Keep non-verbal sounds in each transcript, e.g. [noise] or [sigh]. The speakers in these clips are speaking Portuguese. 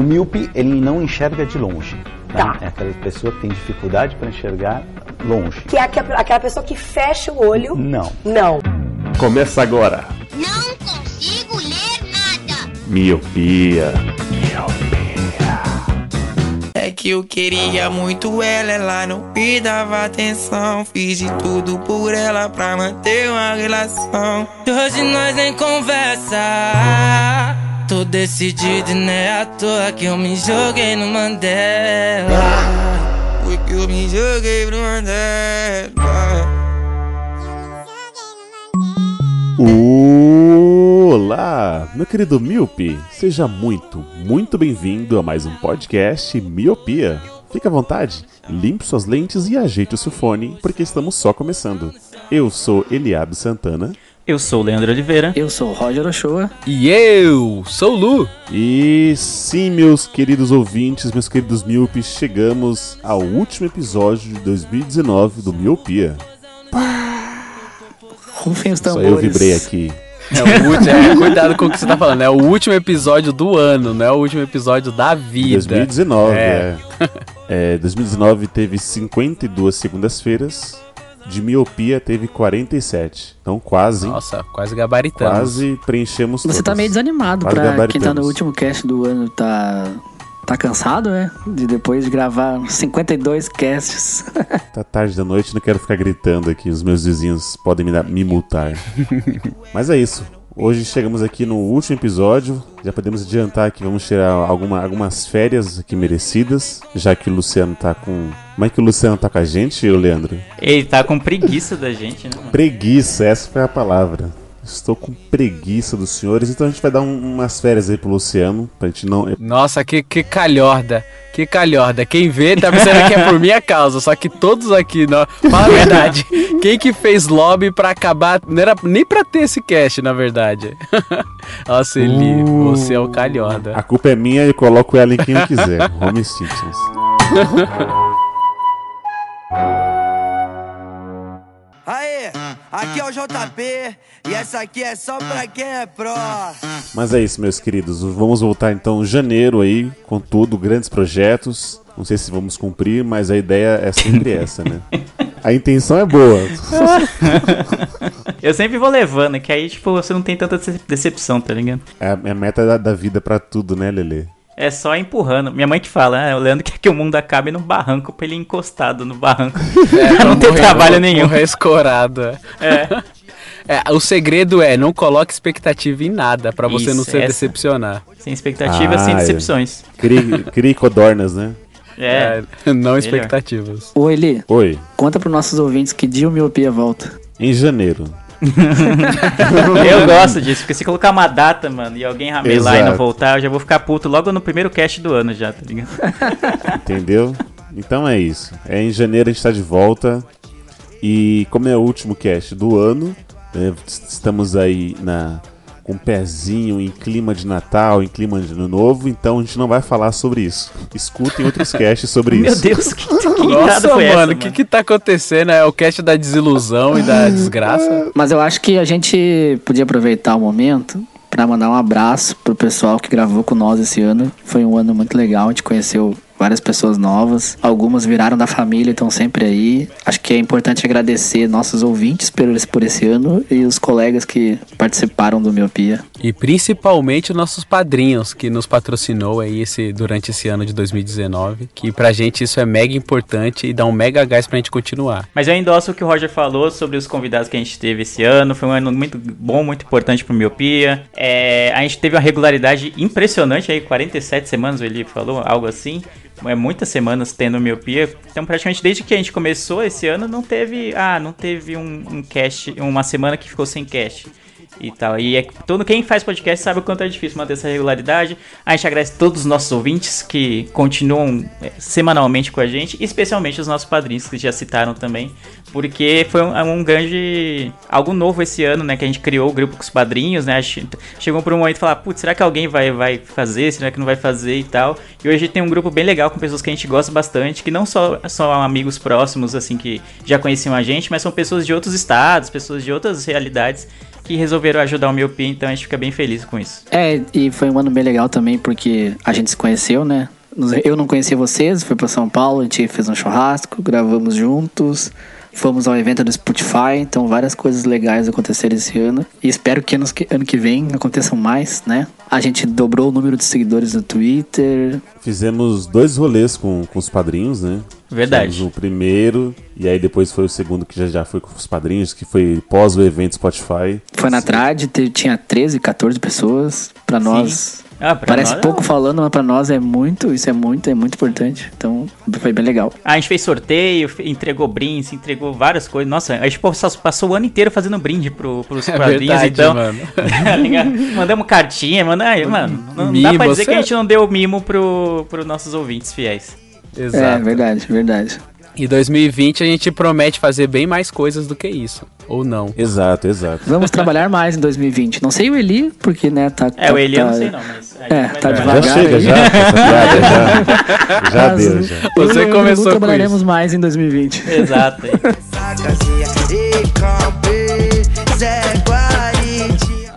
O míope, ele não enxerga de longe. né? Tá. É aquela pessoa que tem dificuldade para enxergar longe. Que é aquela pessoa que fecha o olho. Não. Não. Começa agora. Não consigo ler nada. Miopia. É que eu queria muito ela, ela não me dava atenção. Fiz de tudo por ela pra manter uma relação. Hoje nós nem conversa. Tô decidido e não é à toa que eu me joguei no Mandela. Foi que eu me joguei no Mandela. Olá, meu querido Miope. Seja muito, muito bem-vindo a mais um podcast Miopia. Fique à vontade, limpe suas lentes e ajeite o seu fone, porque estamos só começando. Eu sou Eliabe Santana Eu sou o Leandro Oliveira. Eu sou o Roger Ochoa. E eu sou o Lu. E sim, meus queridos ouvintes, meus queridos Miopes, chegamos ao último episódio de 2019 do Miopia. [laughs] Rufem os Só tambores. eu vibrei aqui. É o último, é, cuidado com o que você tá falando. É o último episódio do ano, não é o último episódio da vida. 2019, É. é. É, 2019 teve 52 segundas-feiras, de miopia teve 47. Então quase? Nossa, quase gabaritamos. quase preenchemos Você tá todas. meio desanimado Quase pra quem tá no último cast do ano, tá. Tá cansado, é? De depois de gravar 52 casts. [laughs] Tá tarde da noite, não quero ficar gritando aqui, os meus vizinhos podem me, dar- me multar. [laughs] Mas é isso. Hoje chegamos aqui no último episódio. Já podemos adiantar que vamos tirar alguma- algumas férias aqui merecidas, já que o Luciano tá com. Como é que o Luciano tá com a gente, Leandro? Ele tá com preguiça da gente, né? mano? Preguiça, essa foi a palavra. Estou com preguiça dos senhores, então a gente vai dar um- umas férias aí pro Luciano, pra gente não. Nossa, que, que calhorda. Que calhorda. Quem vê tá pensando que é por minha causa. Só que todos aqui, não. Fala a verdade. Quem que fez lobby pra acabar. Não era nem pra ter esse cast, na verdade. [laughs] Nossa, Eli, Uh. você é o calhorda. A culpa é minha e coloco ela em quem eu quiser. [laughs] Home Simpsons. [laughs] aqui é o JP e essa aqui é só pra quem é pró. Mas é isso, meus queridos. Vamos voltar então em janeiro aí, com tudo, grandes projetos. Não sei se vamos cumprir, mas a ideia é sempre [laughs] essa, né? A intenção é boa. [laughs] Eu sempre vou levando, que aí, tipo, você não tem tanta dece- decepção, tá ligado? É a, é a meta da, da vida pra tudo, né, Lele? É só empurrando. Minha mãe que fala, ah, o Leandro [laughs] quer que o mundo acabe num barranco pra ele ir encostado no barranco. [laughs] pra não ter Morrer- trabalho nenhum. Morrer escorado. é. É. [laughs] É, o segredo é não coloque expectativa em nada pra você não Isso, se essa. decepcionar. Sem expectativas, Ah, sem é. decepções. Crie, crie codornas, né? É. É, não expectativas. Ô, Eli, Oi, conta pros nossos ouvintes que dia o miopia volta. em janeiro. Eu gosto disso, porque se colocar uma data, mano, e alguém ramelar e não Exato. voltar, eu já vou ficar puto logo no primeiro cast do ano já, tá ligado? Entendeu? Então é isso. É em janeiro a gente tá de volta. E como é o último cast do ano, né, estamos aí na um pezinho em clima de Natal, em clima de Ano Novo, então a gente não vai falar sobre isso. Escutem outros casts sobre Meu isso. Deus, que, que Nossa, foi essa, mano, o que que tá acontecendo? É o cast da desilusão e da [laughs] desgraça? Mas eu acho que a gente podia aproveitar o momento pra mandar um abraço pro pessoal que gravou com nós esse ano. Foi um ano muito legal, a gente conheceu várias pessoas novas. Algumas viraram da família e estão sempre aí. Acho que é importante agradecer nossos ouvintes por esse, por esse ano e os colegas que participaram do Miopia. E principalmente nossos padrinhos que nos patrocinou aí esse, durante esse ano de 2019. Que pra gente isso é mega importante e dá um mega gás pra gente continuar. Mas eu endosso o que o Roger falou sobre os convidados que a gente teve esse ano. Foi um ano muito bom, muito importante pro Miopia. É, a gente teve uma regularidade impressionante aí, 47 semanas, ele falou, algo assim. É muitas semanas tendo miopia. Então, praticamente desde que a gente começou esse ano, não teve. Ah, não teve um, um cast, uma semana que ficou sem cast. E tal. E é, todo quem faz podcast sabe o quanto é difícil manter essa regularidade. A gente agradece todos os nossos ouvintes que continuam é, semanalmente com a gente, especialmente os nossos padrinhos que já citaram também, porque foi um, um grande algo novo esse ano, né, que a gente criou o grupo com os padrinhos, né? gente Chegou por um momento falar, putz, será que alguém vai vai fazer? Será que não vai fazer e tal? E hoje tem um grupo bem legal com pessoas que a gente gosta bastante, que não só são amigos próximos assim que já conheciam a gente, mas são pessoas de outros estados, pessoas de outras realidades que resolveram ajudar o Miopia, então a gente fica bem feliz com isso. É, e foi um ano bem legal também, porque a gente se conheceu, né? Eu não conhecia vocês, fui pra São Paulo, a gente fez um churrasco, gravamos juntos, fomos ao evento do Spotify, então várias coisas legais aconteceram esse ano. E espero que, anos que ano que vem aconteçam mais, né? A gente dobrou o número de seguidores no Twitter. Fizemos dois rolês com, com os padrinhos, né? Verdade. Fizemos o primeiro, e aí depois foi o segundo que já, já foi com os padrinhos, que foi pós o evento Spotify. Foi na trade, te- tinha 13, 14 pessoas. Pra nós. Ah, Parece nós- pouco falando, mas pra nós é muito, isso é muito, é muito importante. Então, foi bem legal. A gente fez sorteio, entregou brindes, entregou várias coisas. Nossa, a gente passou, passou o ano inteiro fazendo brinde pro, pros É padrinhos, verdade, então. mano. [laughs] tá? Mandamos cartinha, manda aí, mano. Não dá Mimo, pra dizer que a você- gente não deu mimo pro, pro nossos ouvintes fiéis. Exato. É, verdade, verdade. E 2020 a gente promete fazer bem mais coisas do que isso. Ou não. Exato, exato. Vamos trabalhar mais em 2020. Não sei o Eli, porque, né, tá. É, tá- o Eli eu tá- não sei não, mas. É, vai tá trabalhar. Já devagar chega, aí. já, já, [laughs] já Mas deu, já. eu Você o começou Lu com trabalharemos isso. mais em 2020. Exato. [laughs]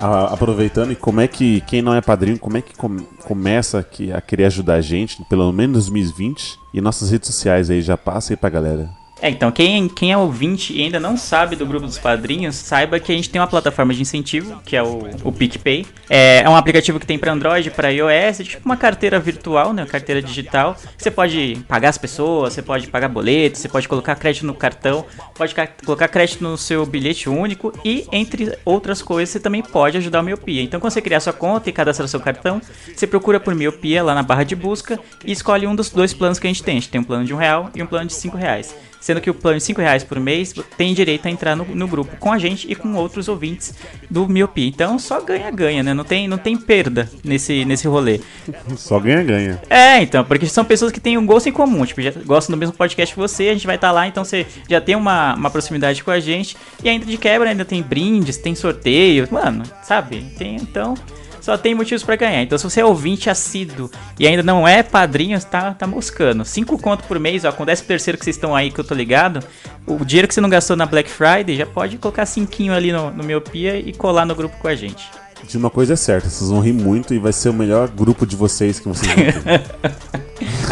A- aproveitando, e como é que, quem não é padrinho, como é que com- começa aqui a querer ajudar a gente, pelo menos 2020, e nossas redes sociais aí, já passa aí pra galera. É, então, quem, quem é ouvinte e ainda não sabe do grupo dos padrinhos, saiba que a gente tem uma plataforma de incentivo, que é o, o PicPay. É, é um aplicativo que tem para Android, para iOS, é tipo uma carteira virtual, né? Uma carteira digital. Você pode pagar as pessoas, você pode pagar boleto, você pode colocar crédito no cartão, pode ca- colocar crédito no seu bilhete único e, entre outras coisas, você também pode ajudar o Miopia. Então, quando você criar sua conta e cadastrar seu cartão, você procura por Miopia lá na barra de busca e escolhe um dos dois planos que a gente tem. A gente tem um plano de um real e um plano de cinco reais. Sendo que o plano de 5 reais por mês tem direito a entrar no, no grupo com a gente e com outros ouvintes do Miopia. Então só ganha-ganha, né? Não tem, não tem perda nesse, nesse rolê. [laughs] Só ganha-ganha. É, então, porque são pessoas que têm um gosto em comum, tipo, já gostam do mesmo podcast que você, a gente vai estar lá, então você já tem uma, uma proximidade com a gente. E ainda de quebra ainda tem brindes, tem sorteio, mano, sabe? Tem, então, só tem motivos pra ganhar. Então, se você é ouvinte assíduo e ainda não é padrinho, tá, tá moscando. Cinco conto por mês, ó, com o décimo terceiro que vocês estão aí, que eu tô ligado, o dinheiro que você não gastou na Black Friday, já pode colocar cinquinho ali no, no Miopia e colar no grupo com a gente. De uma coisa é certa, vocês vão rir muito e vai ser o melhor grupo de vocês que vocês vão ter.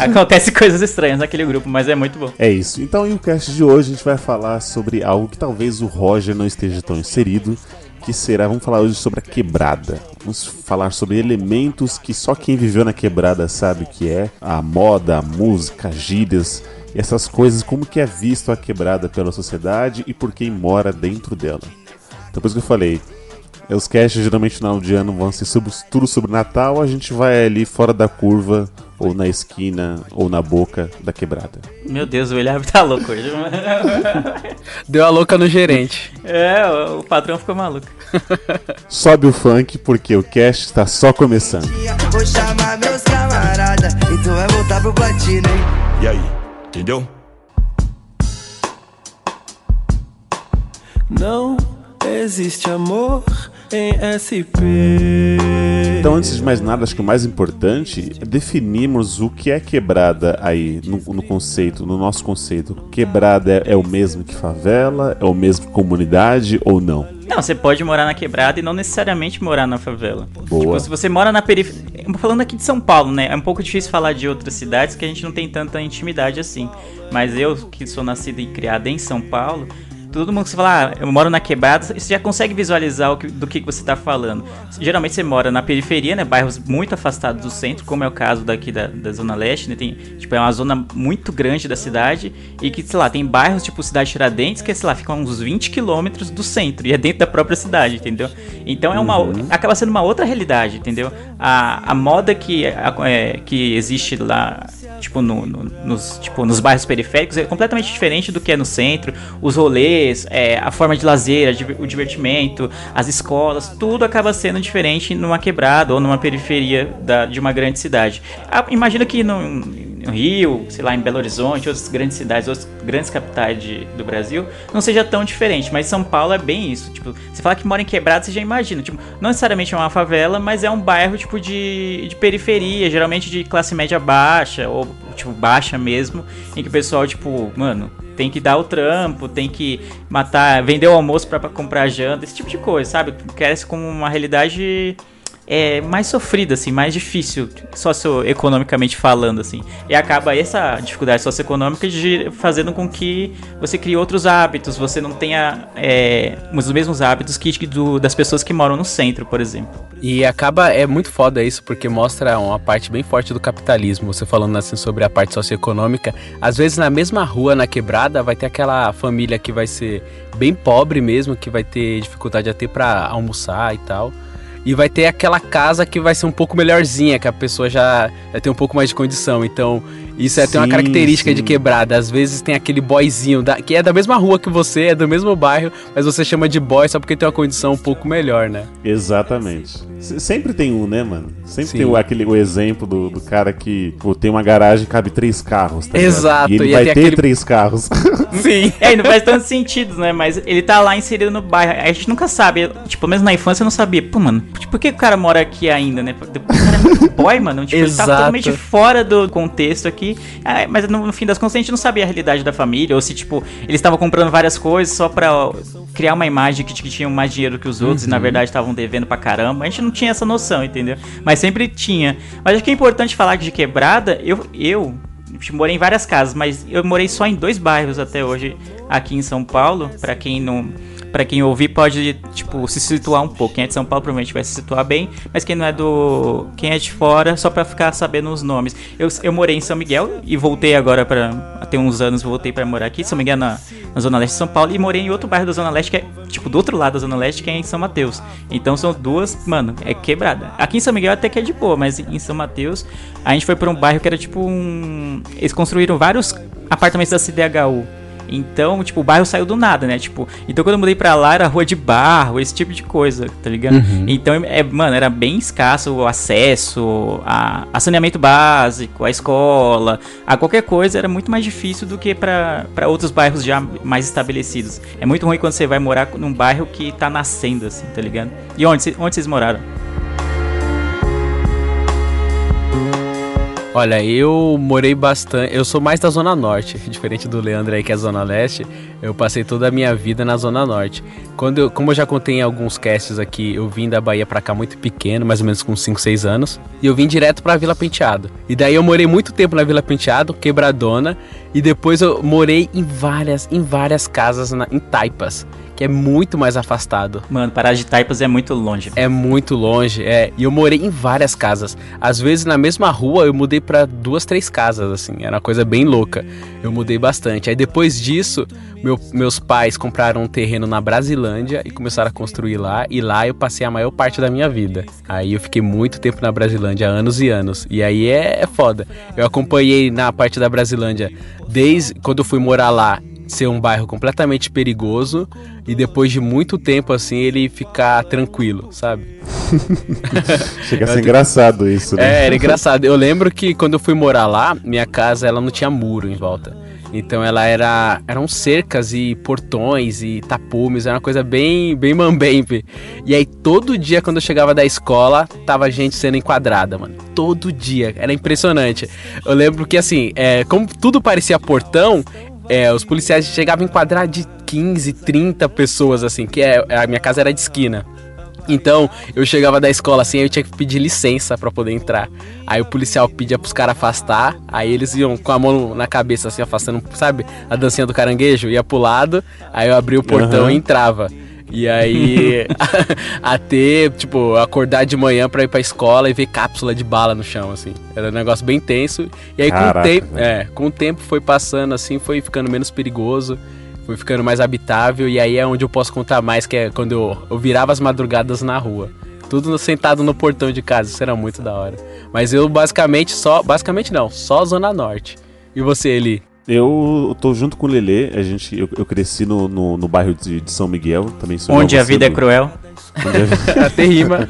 [laughs] Acontece coisas estranhas naquele grupo, mas é muito bom. É isso. Então, em o cast de hoje, a gente vai falar sobre algo que talvez o Roger não esteja tão inserido, que será, vamos falar hoje sobre a quebrada. Vamos falar sobre elementos que só quem viveu na quebrada sabe o que é, a moda, a música, gírias, essas coisas, como que é visto a quebrada pela sociedade e por quem mora dentro dela. Então, por isso que eu falei, os casts geralmente no final de ano vão ser sobre, tudo sobre Natal, a gente vai ali fora da curva, ou na esquina, ou na boca da quebrada. Meu Deus, o William tá louco hoje. [laughs] Deu a louca no gerente. É, o, o patrão ficou maluco. [laughs] Sobe o funk porque o cast está só começando. Vou chamar meus camaradas, então vai voltar pro platino, hein? E aí, entendeu? Não existe amor em SP. Então, antes de mais nada, acho que o mais importante é definirmos o que é quebrada aí, no, no conceito, no nosso conceito. Quebrada é, é o mesmo que favela, é o mesmo que comunidade ou não? Não, você pode morar na quebrada e não necessariamente morar na favela. Boa. Tipo, se você mora na periferia. Falando aqui de São Paulo, né? É um pouco difícil falar de outras cidades que a gente não tem tanta intimidade assim. Mas eu, que sou nascido e criado em São Paulo. Todo mundo que você fala, ah, eu moro na quebrada, você já consegue visualizar o que- do que que você está falando. Geralmente você mora na periferia, né? Bairros muito afastados do centro, como é o caso daqui da, da Zona Leste, né? Tem, tipo, é uma zona muito grande da cidade e que, sei lá, tem bairros tipo Cidade Tiradentes que, sei lá, ficam uns 20 quilômetros do centro e é dentro da própria cidade, entendeu? Então é uma, acaba sendo uma outra realidade, entendeu? A, a moda que, a- é, que existe lá tipo, no, no- nos, tipo, nos bairros periféricos é completamente diferente do que é no centro. Os rolês, é, a forma de lazer, o divertimento, as escolas, tudo acaba sendo diferente numa quebrada ou numa periferia da- de uma grande cidade. Ah, Imagino que no, no Rio, sei lá, em Belo Horizonte, outras grandes cidades, outras grandes capitais de- do Brasil, não seja tão diferente, mas São Paulo é bem isso. Tipo, você fala que mora em quebrada, você já imagina. Tipo, não necessariamente é uma favela, mas é um bairro tipo de, de periferia, geralmente de classe média baixa, ou tipo baixa mesmo, em que o pessoal, tipo, mano, tem que dar o trampo, tem que matar, vender o almoço pra comprar janta, esse tipo de coisa, sabe? Cresce como uma realidade é mais sofrida, assim, mais difícil, socioeconomicamente falando, assim. E acaba essa dificuldade socioeconômica de fazendo com que você crie outros hábitos, você não tenha é, os mesmos hábitos que do, das pessoas que moram no centro, por exemplo. E acaba, é muito foda isso, porque mostra uma parte bem forte do capitalismo. Você falando assim sobre a parte socioeconômica. Às vezes na mesma rua, na quebrada, vai ter aquela família que vai ser bem pobre mesmo, que vai ter dificuldade até para almoçar e tal. E vai ter aquela casa que vai ser um pouco melhorzinha, que a pessoa já vai ter um pouco mais de condição. Então, isso é, tem uma Sim, característica sim. de quebrada. Às vezes tem aquele boyzinho da- que é da mesma rua que você, é do mesmo bairro, mas você chama de boy só porque tem uma condição um pouco melhor, né? Exatamente. Se- Sempre tem um, né, mano? Sempre Sim. tem o, aquele, o exemplo do, do cara que pô, tem uma garagem que cabe três carros. Tá ligado? Exato, E ele e vai tem ter aquele- três carros. [laughs] [laughs] Sim. É, e não faz tanto sentido, né? Mas ele tá lá inserido no bairro. A gente nunca sabe. Tipo, mesmo na infância eu não sabia. Pô, mano, por que o cara mora aqui ainda, né? O cara é muito boy, mano. Tipo, ele tá Exato. totalmente fora do contexto aqui. Ah, mas no, no fim das contas a gente não sabia a realidade da família. Ou se, tipo, eles estavam comprando várias coisas só pra criar uma imagem que, que tinham mais dinheiro que os outros e na verdade estavam devendo pra caramba. A gente não tinha essa noção, entendeu? Mas sempre tinha. Mas acho que é importante falar que de quebrada, eu. eu Tipo, morei em várias casas, mas eu morei só em dois bairros até hoje aqui em São Paulo. Pra quem não, para quem ouvir pode tipo se situar um pouco. Quem é de São Paulo provavelmente vai se situar bem, mas quem não é do, quem é de fora, só pra ficar sabendo os nomes. Eu, eu morei em São Miguel e voltei agora para até uns anos voltei pra morar aqui, São Miguel na, na zona leste de São Paulo e morei em outro bairro da zona leste que é tipo do outro lado da zona leste que é em São Mateus. Então são duas, mano, é quebrada. Aqui em São Miguel até que é de boa, mas em São Mateus a gente foi pra um bairro que era tipo um eles construíram vários apartamentos da CDHU. Então, tipo, o bairro saiu do nada, né? Tipo, então quando eu mudei pra lá era rua de barro, esse tipo de coisa, tá ligado? Uhum. Então, é, mano, era bem escasso o acesso a, a saneamento básico, a escola, a qualquer coisa era muito mais difícil do que pra pra outros bairros já mais estabelecidos. É muito ruim quando você vai morar num bairro que tá nascendo, assim, tá ligado? E onde, onde vocês moraram? Olha, eu morei bastante. Eu sou mais da Zona Norte, [laughs] diferente do Leandro aí que é Zona Leste. Eu passei toda a minha vida na Zona Norte. Quando eu, como eu já contei em alguns casts aqui, eu vim da Bahia pra cá muito pequeno, mais ou menos com 5, 6 anos. E eu vim direto pra Vila Penteado. E daí eu morei muito tempo na Vila Penteado, quebradona. E depois eu morei em várias, em várias casas na- em Taipas, que é muito mais afastado. Mano, Pará de Taipas é muito longe. É muito longe, é. E eu morei em várias casas. Às vezes na mesma rua eu mudei pra duas, três casas, assim. Era uma coisa bem louca. Eu mudei bastante. Aí depois disso, meu- meus pais compraram um terreno na Brasilândia e começaram a construir lá. E lá eu passei a maior parte da minha vida. Aí eu fiquei muito tempo na Brasilândia, anos e anos. E aí é, é foda. Eu acompanhei na parte da Brasilândia desde quando eu fui morar lá ser um bairro completamente perigoso e depois de muito tempo assim ele ficar tranquilo, sabe? [laughs] Chega a ser engraçado isso, né? É, era engraçado. Eu lembro que quando eu fui morar lá, minha casa ela não tinha muro em volta. Então ela era eram cercas e portões e tapumes, era uma coisa bem bem mambembe. E aí todo dia quando eu chegava da escola, tava gente sendo enquadrada, mano. Todo dia, era impressionante. Eu lembro que assim, é, como tudo parecia portão, é, os policiais chegavam a enquadrar de 15, 30 pessoas assim, que é a minha casa era de esquina. Então, eu chegava da escola assim, aí eu tinha que pedir licença pra poder entrar. Aí o policial pedia pros caras afastar, aí eles iam com a mão na cabeça assim, afastando, sabe? A dancinha do caranguejo, ia pro lado, aí eu abria o portão Aham. e entrava. E aí, [laughs] [laughs] até, tipo, acordar de manhã pra ir pra escola e ver cápsula de bala no chão, assim. Era um negócio bem tenso. E aí, com o, Caraca, tempo, velho. é, com o tempo foi passando, assim, foi ficando menos perigoso. Foi ficando mais habitável. E aí é onde eu posso contar mais, que é quando eu, eu virava as madrugadas na rua. Tudo sentado no portão de casa. Isso era muito da hora. Mas eu basicamente só. Basicamente não, só Zona Norte. E você, Eli? Eu tô junto com o Lelê, a gente, eu, eu cresci no, no, no bairro de, de São Miguel, também sou Onde a vida é cruel. Vi- [laughs] Até rima.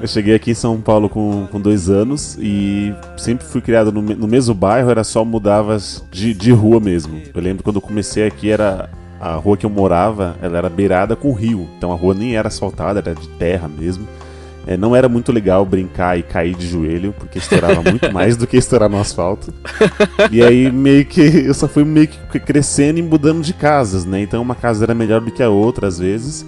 Eu cheguei aqui em São Paulo com, com dois anos e sempre fui criado no, no mesmo bairro, era só mudava de, de rua mesmo. Eu lembro quando eu comecei aqui, era a rua que eu morava, ela era beirada com rio, então a rua nem era asfaltada, era de terra mesmo. É, não era muito legal brincar e cair de joelho, porque estourava muito [laughs] mais do que estourar no asfalto. E aí meio que eu só fui meio que crescendo e mudando de casas, né? Então uma casa era melhor do que a outra às vezes.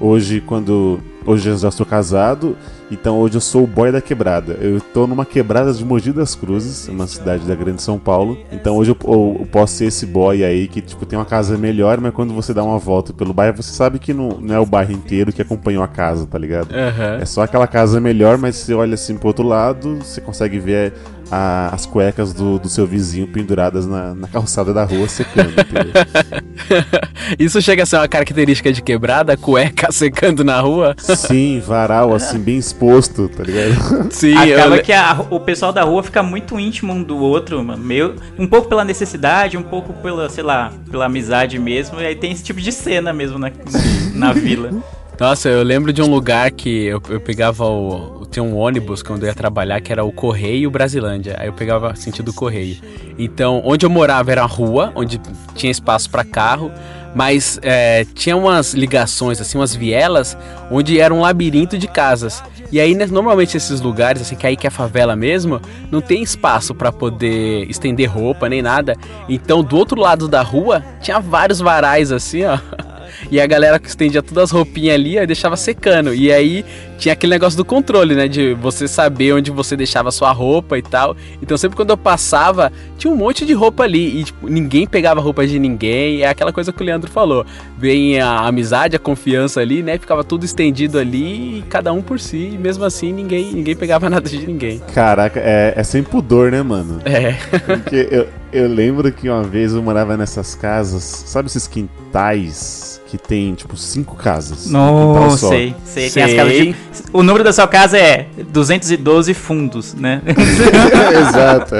Hoje, quando. Hoje eu já sou casado, então hoje eu sou o boy da quebrada. Eu tô numa quebrada de Mogi das Cruzes, uma cidade da Grande São Paulo. Então hoje eu, eu- eu posso ser esse boy aí que, tipo, tem uma casa melhor, mas quando você dá uma volta pelo bairro, você sabe que não, não é o bairro inteiro que acompanhou a casa, tá ligado? Aham. É só aquela casa melhor, mas você olha assim pro outro lado, você consegue ver a- as cuecas do, do seu vizinho penduradas na, na calçada da rua secando. entendeu? [laughs] Isso chega a ser uma característica de quebrada, cueca [laughs] secando na rua? Sim, varal, assim, bem exposto, tá ligado? [laughs] Sim, Acaba eu- que a- o pessoal da rua fica muito íntimo um do outro, mano. Meio, um pouco pela necessidade, um pouco pela, sei lá, pela amizade mesmo. E aí tem esse tipo de cena mesmo na, na vila. Nossa, eu lembro de um lugar que eu, eu pegava o. Tinha um ônibus quando eu ia trabalhar que era o Correio Brasilândia. Aí eu pegava sentido Correio. Então, onde eu morava era a rua, onde tinha espaço para carro, mas é, tinha umas ligações, assim, umas vielas, onde era um labirinto de casas. E aí, né, normalmente, esses lugares, assim, que aí que é favela mesmo, não tem espaço para poder estender roupa nem nada. Então, do outro lado da rua, tinha vários varais, assim, ó. [laughs] E a galera que estendia todas as roupinhas ali e deixava secando. E aí tinha aquele negócio do controle, né? De você saber onde você deixava a sua roupa e tal. Então sempre quando eu passava, tinha um monte de roupa ali. E tipo, ninguém pegava roupa de ninguém. É aquela coisa que o Leandro falou. Vem a amizade, a confiança ali, né? Ficava tudo estendido ali, e cada um por si. E mesmo assim ninguém, ninguém pegava [laughs] nada de ninguém. Caraca, é, é sem pudor, né, mano? É. Porque eu, eu lembro que uma vez eu morava nessas casas, sabe esses quintais que tem, tipo, cinco casas? Não, sei, sei. Tem as casas de... O número da sua casa é 212 fundos, né? [laughs] Exato.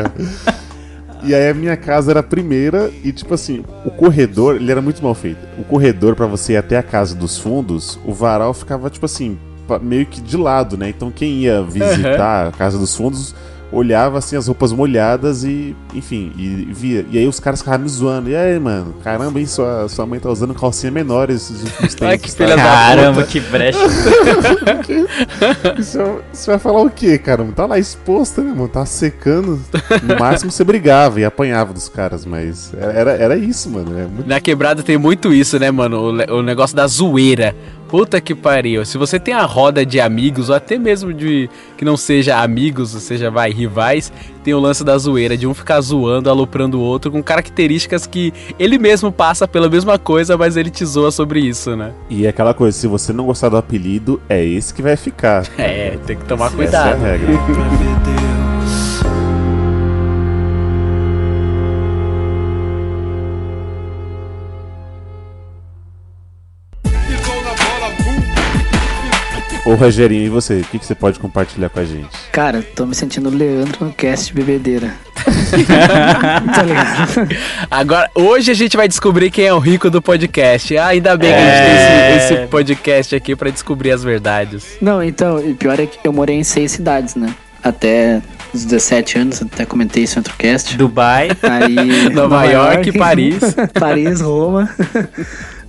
E aí a minha casa era a primeira e tipo assim, o corredor, ele era muito mal feito. O corredor pra você ir até a casa dos fundos, o varal ficava tipo assim, meio que de lado, né? Então quem ia visitar a casa dos fundos olhava assim as roupas molhadas e, enfim, e via. E aí os caras ficavam me zoando. E aí, mano, caramba, hein, sua, sua mãe tá usando calcinha menor esses últimos [laughs] tempos. Ai, que tá? filha da Caramba, puta. que brecha. [laughs] Isso, você vai falar o quê, cara? Tá lá exposta, né, mano? Tá secando. No máximo você brigava e apanhava dos caras, mas era, era isso, mano. É muito... Na quebrada tem muito isso, né, mano? O, o negócio da zoeira. Puta que pariu. Se você tem a roda de amigos, ou até mesmo de que não seja amigos, ou seja, vai, rivais, tem o lance da zoeira, de um ficar zoando, aloprando o outro, com características que ele mesmo passa pela mesma coisa, mas ele te zoa sobre isso, né? E é aquela coisa, se você não gostar do apelido, é esse que vai ficar. [laughs] É, tem que tomar Essa é a cuidado. regra. [laughs] Ô Rogerinho, e você? O que, que você pode compartilhar com a gente? Cara, tô me sentindo Leandro no cast bebedeira. [laughs] tá ligado? Agora, hoje a gente vai descobrir quem é o rico do podcast. Ah, ainda bem que a É. gente tem esse, esse podcast aqui pra descobrir as verdades. Não, então, o pior é que eu morei em seis cidades, né? Até os 17 anos, até comentei isso em outro cast. Dubai. Aí, Nova York, Paris. [laughs] Paris, Roma.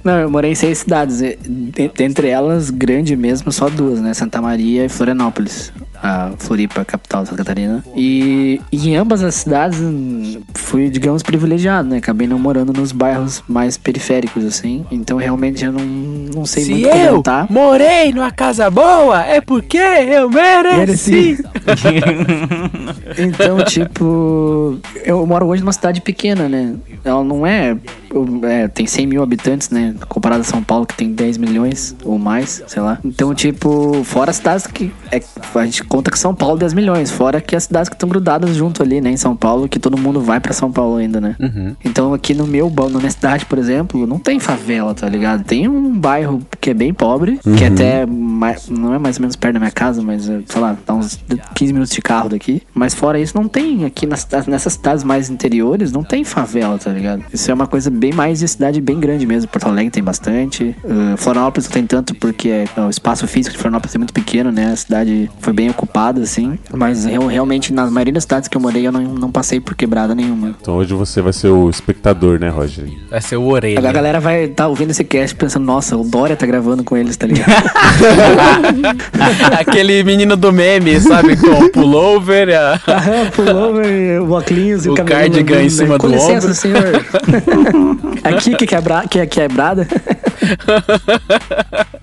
Não, eu morei em seis cidades. de- Dentre elas, grande mesmo, só duas, né? Santa Maria e Florianópolis. A Floripa, capital de Santa Catarina. E, e em ambas as cidades hum, fui, digamos, privilegiado, né? Acabei não morando nos bairros mais periféricos, assim. Então realmente eu não, não sei Se muito eu comentar. morei numa casa boa, é porque eu mereci. [laughs] Então, tipo, eu moro hoje numa cidade pequena, né? Ela não é, é, Tem 100 mil habitantes, né? Comparado a São Paulo, que tem 10 milhões ou mais, sei lá. Então, tipo, fora as cidades que. É, a gente conta que São Paulo 10 milhões. Fora que as cidades que estão grudadas junto ali, né? Em São Paulo, que todo mundo vai pra São Paulo ainda, né? Então, aqui no meu, na minha cidade, por exemplo, não tem favela, tá ligado? Tem um bairro que é bem pobre, que é até. mais- não é mais ou menos perto da minha casa, mas, é, sei lá, dá uns 15 minutos de carro daqui. Mas fora isso, não tem aqui nas, nessas cidades mais interiores, não tem favela, tá ligado? Isso é uma coisa bem mais de cidade bem grande mesmo. Porto Alegre tem bastante. Uh, Florianópolis não tem tanto porque é, o espaço físico de Florianópolis é muito pequeno, né? A cidade foi bem ocupado, assim. Mas eu, realmente, na maioria das cidades que eu morei, eu não, não passei por quebrada nenhuma. Então hoje você vai ser o espectador, né, Roger? Vai ser o orelha. A galera vai estar ouvindo esse cast pensando, nossa, o Dória tá gravando com eles, tá ligado? [laughs] Aquele menino do meme, sabe? Com o pullover, a... Aham, pullover, o óculos e o, O cardigan em cima Com do licença, ombro. senhor. [laughs] Aqui que, quebra, que é quebrada. [laughs]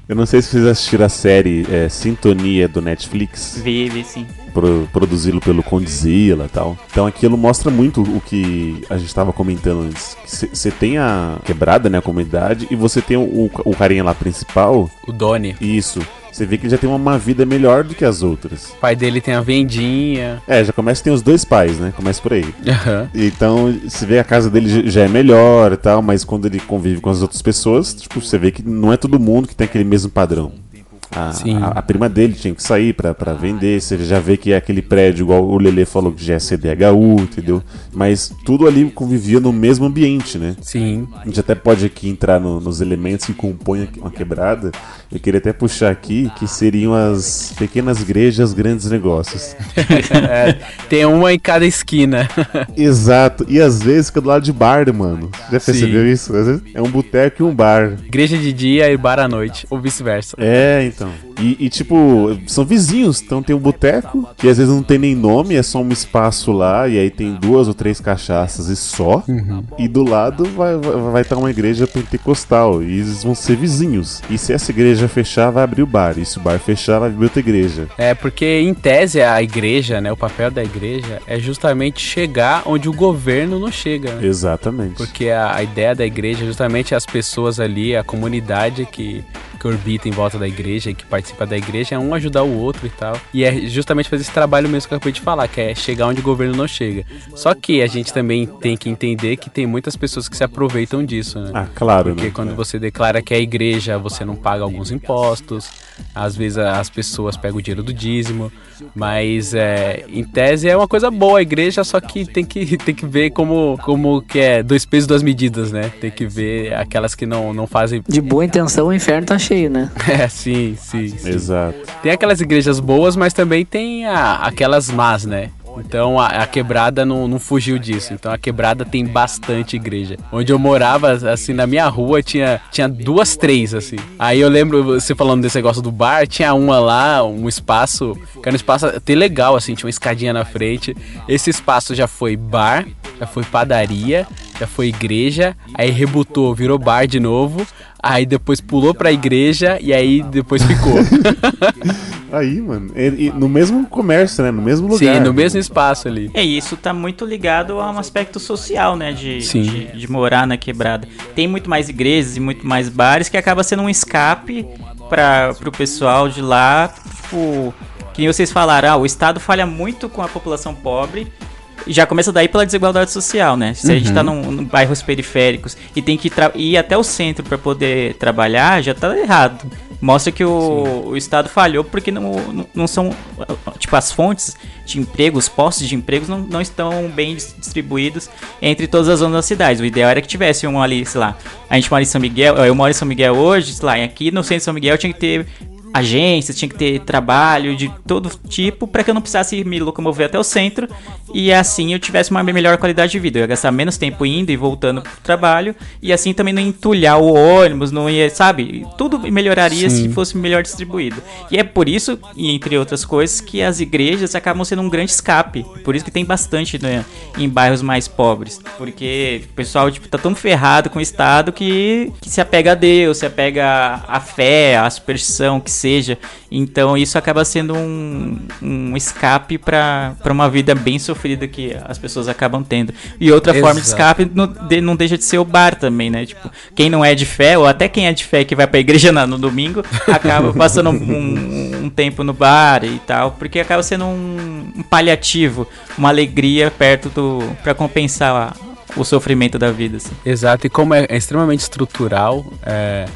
Eu não sei se vocês assistiram a série é, Sintonia do Netflix, Vive, sim. pro, produzido pelo Condzilla e tal. Então aquilo mostra muito o que a gente estava comentando antes. Você tem a quebrada, né, a comunidade, e você tem o, o carinha lá principal, O Doni. isso. Você vê que ele já tem uma vida melhor do que as outras. O pai dele tem a vendinha. É, já começa a ter os dois pais, né? Começa por aí. Aham. Então, você vê a casa dele já- já é melhor e tal, mas quando ele convive com as outras pessoas, tipo, você vê que não é todo mundo que tem aquele mesmo padrão. A, a- a prima dele tinha que sair pra vender, você já vê que é aquele prédio, igual o Lele falou, que já é CDHU, entendeu? Mas tudo ali convivia no mesmo ambiente, né? Sim. A gente até pode aqui entrar no- nos elementos que compõem uma quebrada. Eu queria até puxar aqui que seriam as pequenas igrejas, grandes negócios. [laughs] É, tem uma em cada esquina. [laughs] Exato. E às vezes fica do lado de bar, mano. Já Sim. percebeu isso? Às vezes é um boteco e um bar. Igreja de dia e bar à noite, ou vice-versa. É, então. E, e, tipo, são vizinhos. Então tem um boteco, que às vezes não tem nem nome, é só um espaço lá, e aí tem duas ou três cachaças e só. E do lado vai estar vai, vai tá uma igreja pentecostal. E eles vão ser vizinhos. E se essa igreja fechar, vai abrir o bar. E se o bar fechar, vai abrir outra igreja. É, porque em tese a igreja, né, o papel da igreja é justamente chegar onde o governo não chega. né? Exatamente. Porque a, a ideia da igreja é justamente as pessoas ali, a comunidade que, que orbita em volta da igreja e que participa da igreja, é um ajudar o outro e tal. E é justamente fazer esse trabalho mesmo que eu acabei de falar, que é chegar onde o governo não chega. Só que a gente também tem que entender que tem muitas pessoas que se aproveitam disso, né? Ah, claro, Porque né? quando você declara que é igreja, você não paga alguns impostos. Às vezes as pessoas pegam o dinheiro do dízimo. Mas é, em tese é uma coisa boa a igreja, só que tem que, [laughs] tem que ver como, como que é dois pesos, duas medidas, né? Tem que ver aquelas que não, não fazem. De boa intenção, o inferno tá cheio, né? [laughs] É, sim, sim, sim. Exato. Tem aquelas igrejas boas, mas também tem a- aquelas más, né? Então a, a quebrada não, não fugiu disso. Então a quebrada tem bastante igreja. Onde eu morava, assim, na minha rua tinha, tinha duas, três, assim. Aí eu lembro você falando desse negócio do bar, tinha uma lá, um espaço, que era um espaço até legal, assim, tinha uma escadinha na frente. Esse espaço já foi bar, já foi padaria, já foi igreja, aí rebutou, virou bar de novo. Aí depois pulou pra igreja e aí depois ficou. [laughs] Aí, mano. E, e no mesmo comércio, né? No mesmo lugar. Sim, no mesmo espaço ali. É, e isso tá muito ligado a um aspecto social, né? De, Sim. de, de morar na quebrada. Tem muito mais igrejas e muito mais bares que acaba sendo um escape para pro pessoal de lá. Tipo, que nem vocês falaram, ah, o Estado falha muito com a população pobre. Já começa daí pela desigualdade social, né? Se a gente tá num, num bairros periféricos e tem que ir até o centro para poder trabalhar, já tá errado. Mostra que o, o Estado falhou porque não, não, não são. Tipo, as fontes de emprego, os postos de empregos não, não estão bem dis- distribuídos entre todas as zonas da cidade. O ideal era que tivesse um ali, sei lá. A gente mora em São Miguel, eu moro em São Miguel hoje, sei lá, e aqui no centro de São Miguel tinha que ter agências, tinha que ter trabalho de todo tipo para que eu não precisasse me locomover até o centro e assim eu tivesse uma melhor qualidade de vida. Eu ia gastar menos tempo indo e voltando pro trabalho e assim também não entulhar o ônibus, não ia, sabe? Tudo melhoraria se fosse melhor distribuído. E é por isso, e entre outras coisas, que as igrejas acabam sendo um grande escape. Por isso que tem bastante né, em bairros mais pobres. Porque o pessoal tipo, tá tão ferrado com o Estado que, que se apega a Deus, se apega à à fé, à superstição, que seja. Então isso acaba sendo um, um escape para uma vida bem sofrida que as pessoas acabam tendo. E outra forma de Exato. escape não, de- não deixa de ser o bar também, né? Tipo, quem não é de fé, ou até quem é de fé que vai pra igreja na- no domingo, [laughs] acaba passando um, um tempo no bar e tal, porque acaba sendo um, um paliativo, uma alegria perto do. para compensar a- o sofrimento da vida. Assim. Exato, e como é, é extremamente estrutural, é,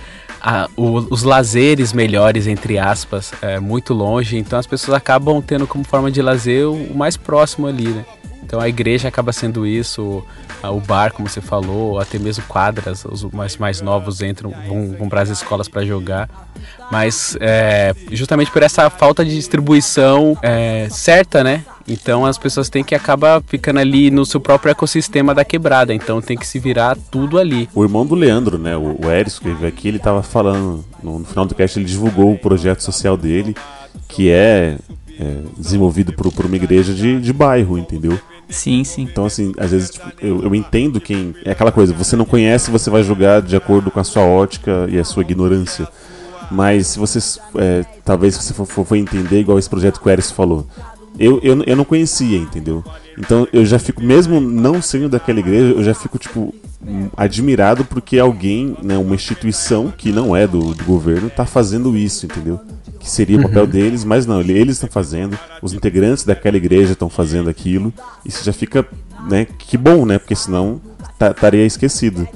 a- o- os lazeres melhores, entre aspas, é muito longe, então as pessoas acabam tendo como forma de lazer o, o mais próximo ali, né? Então a igreja acaba sendo isso, o bar, como você falou, até mesmo quadras, os mais, mais novos entram, vão, vão para as escolas para jogar. Mas é, justamente por essa falta de distribuição é, certa, né? Então as pessoas têm que acabar ficando ali no seu próprio ecossistema da quebrada. Então tem que se virar tudo ali. O irmão do Leandro, né, o, o Eris, que veio aqui, ele tava falando, no, no final do cast, ele divulgou o projeto social dele, que é, é, desenvolvido por, por uma igreja de, de bairro, entendeu? Sim, sim. Então, assim, às vezes tipo, eu, eu entendo quem. É aquela coisa, você não conhece, você vai julgar de acordo com a sua ótica e a sua ignorância. Mas se você. é, talvez você for, for- for entender, igual esse projeto que o Eris falou. Eu, eu, eu não conhecia, entendeu? Então eu já fico, mesmo não sendo daquela igreja, eu já fico, tipo, admirado porque alguém, né, uma instituição que não é do, do governo, tá fazendo isso, entendeu? Que seria o papel deles, mas não, ele- eles estão fazendo, os integrantes daquela igreja estão fazendo aquilo, você já fica, né, que bom, né? Porque senão estaria esquecido.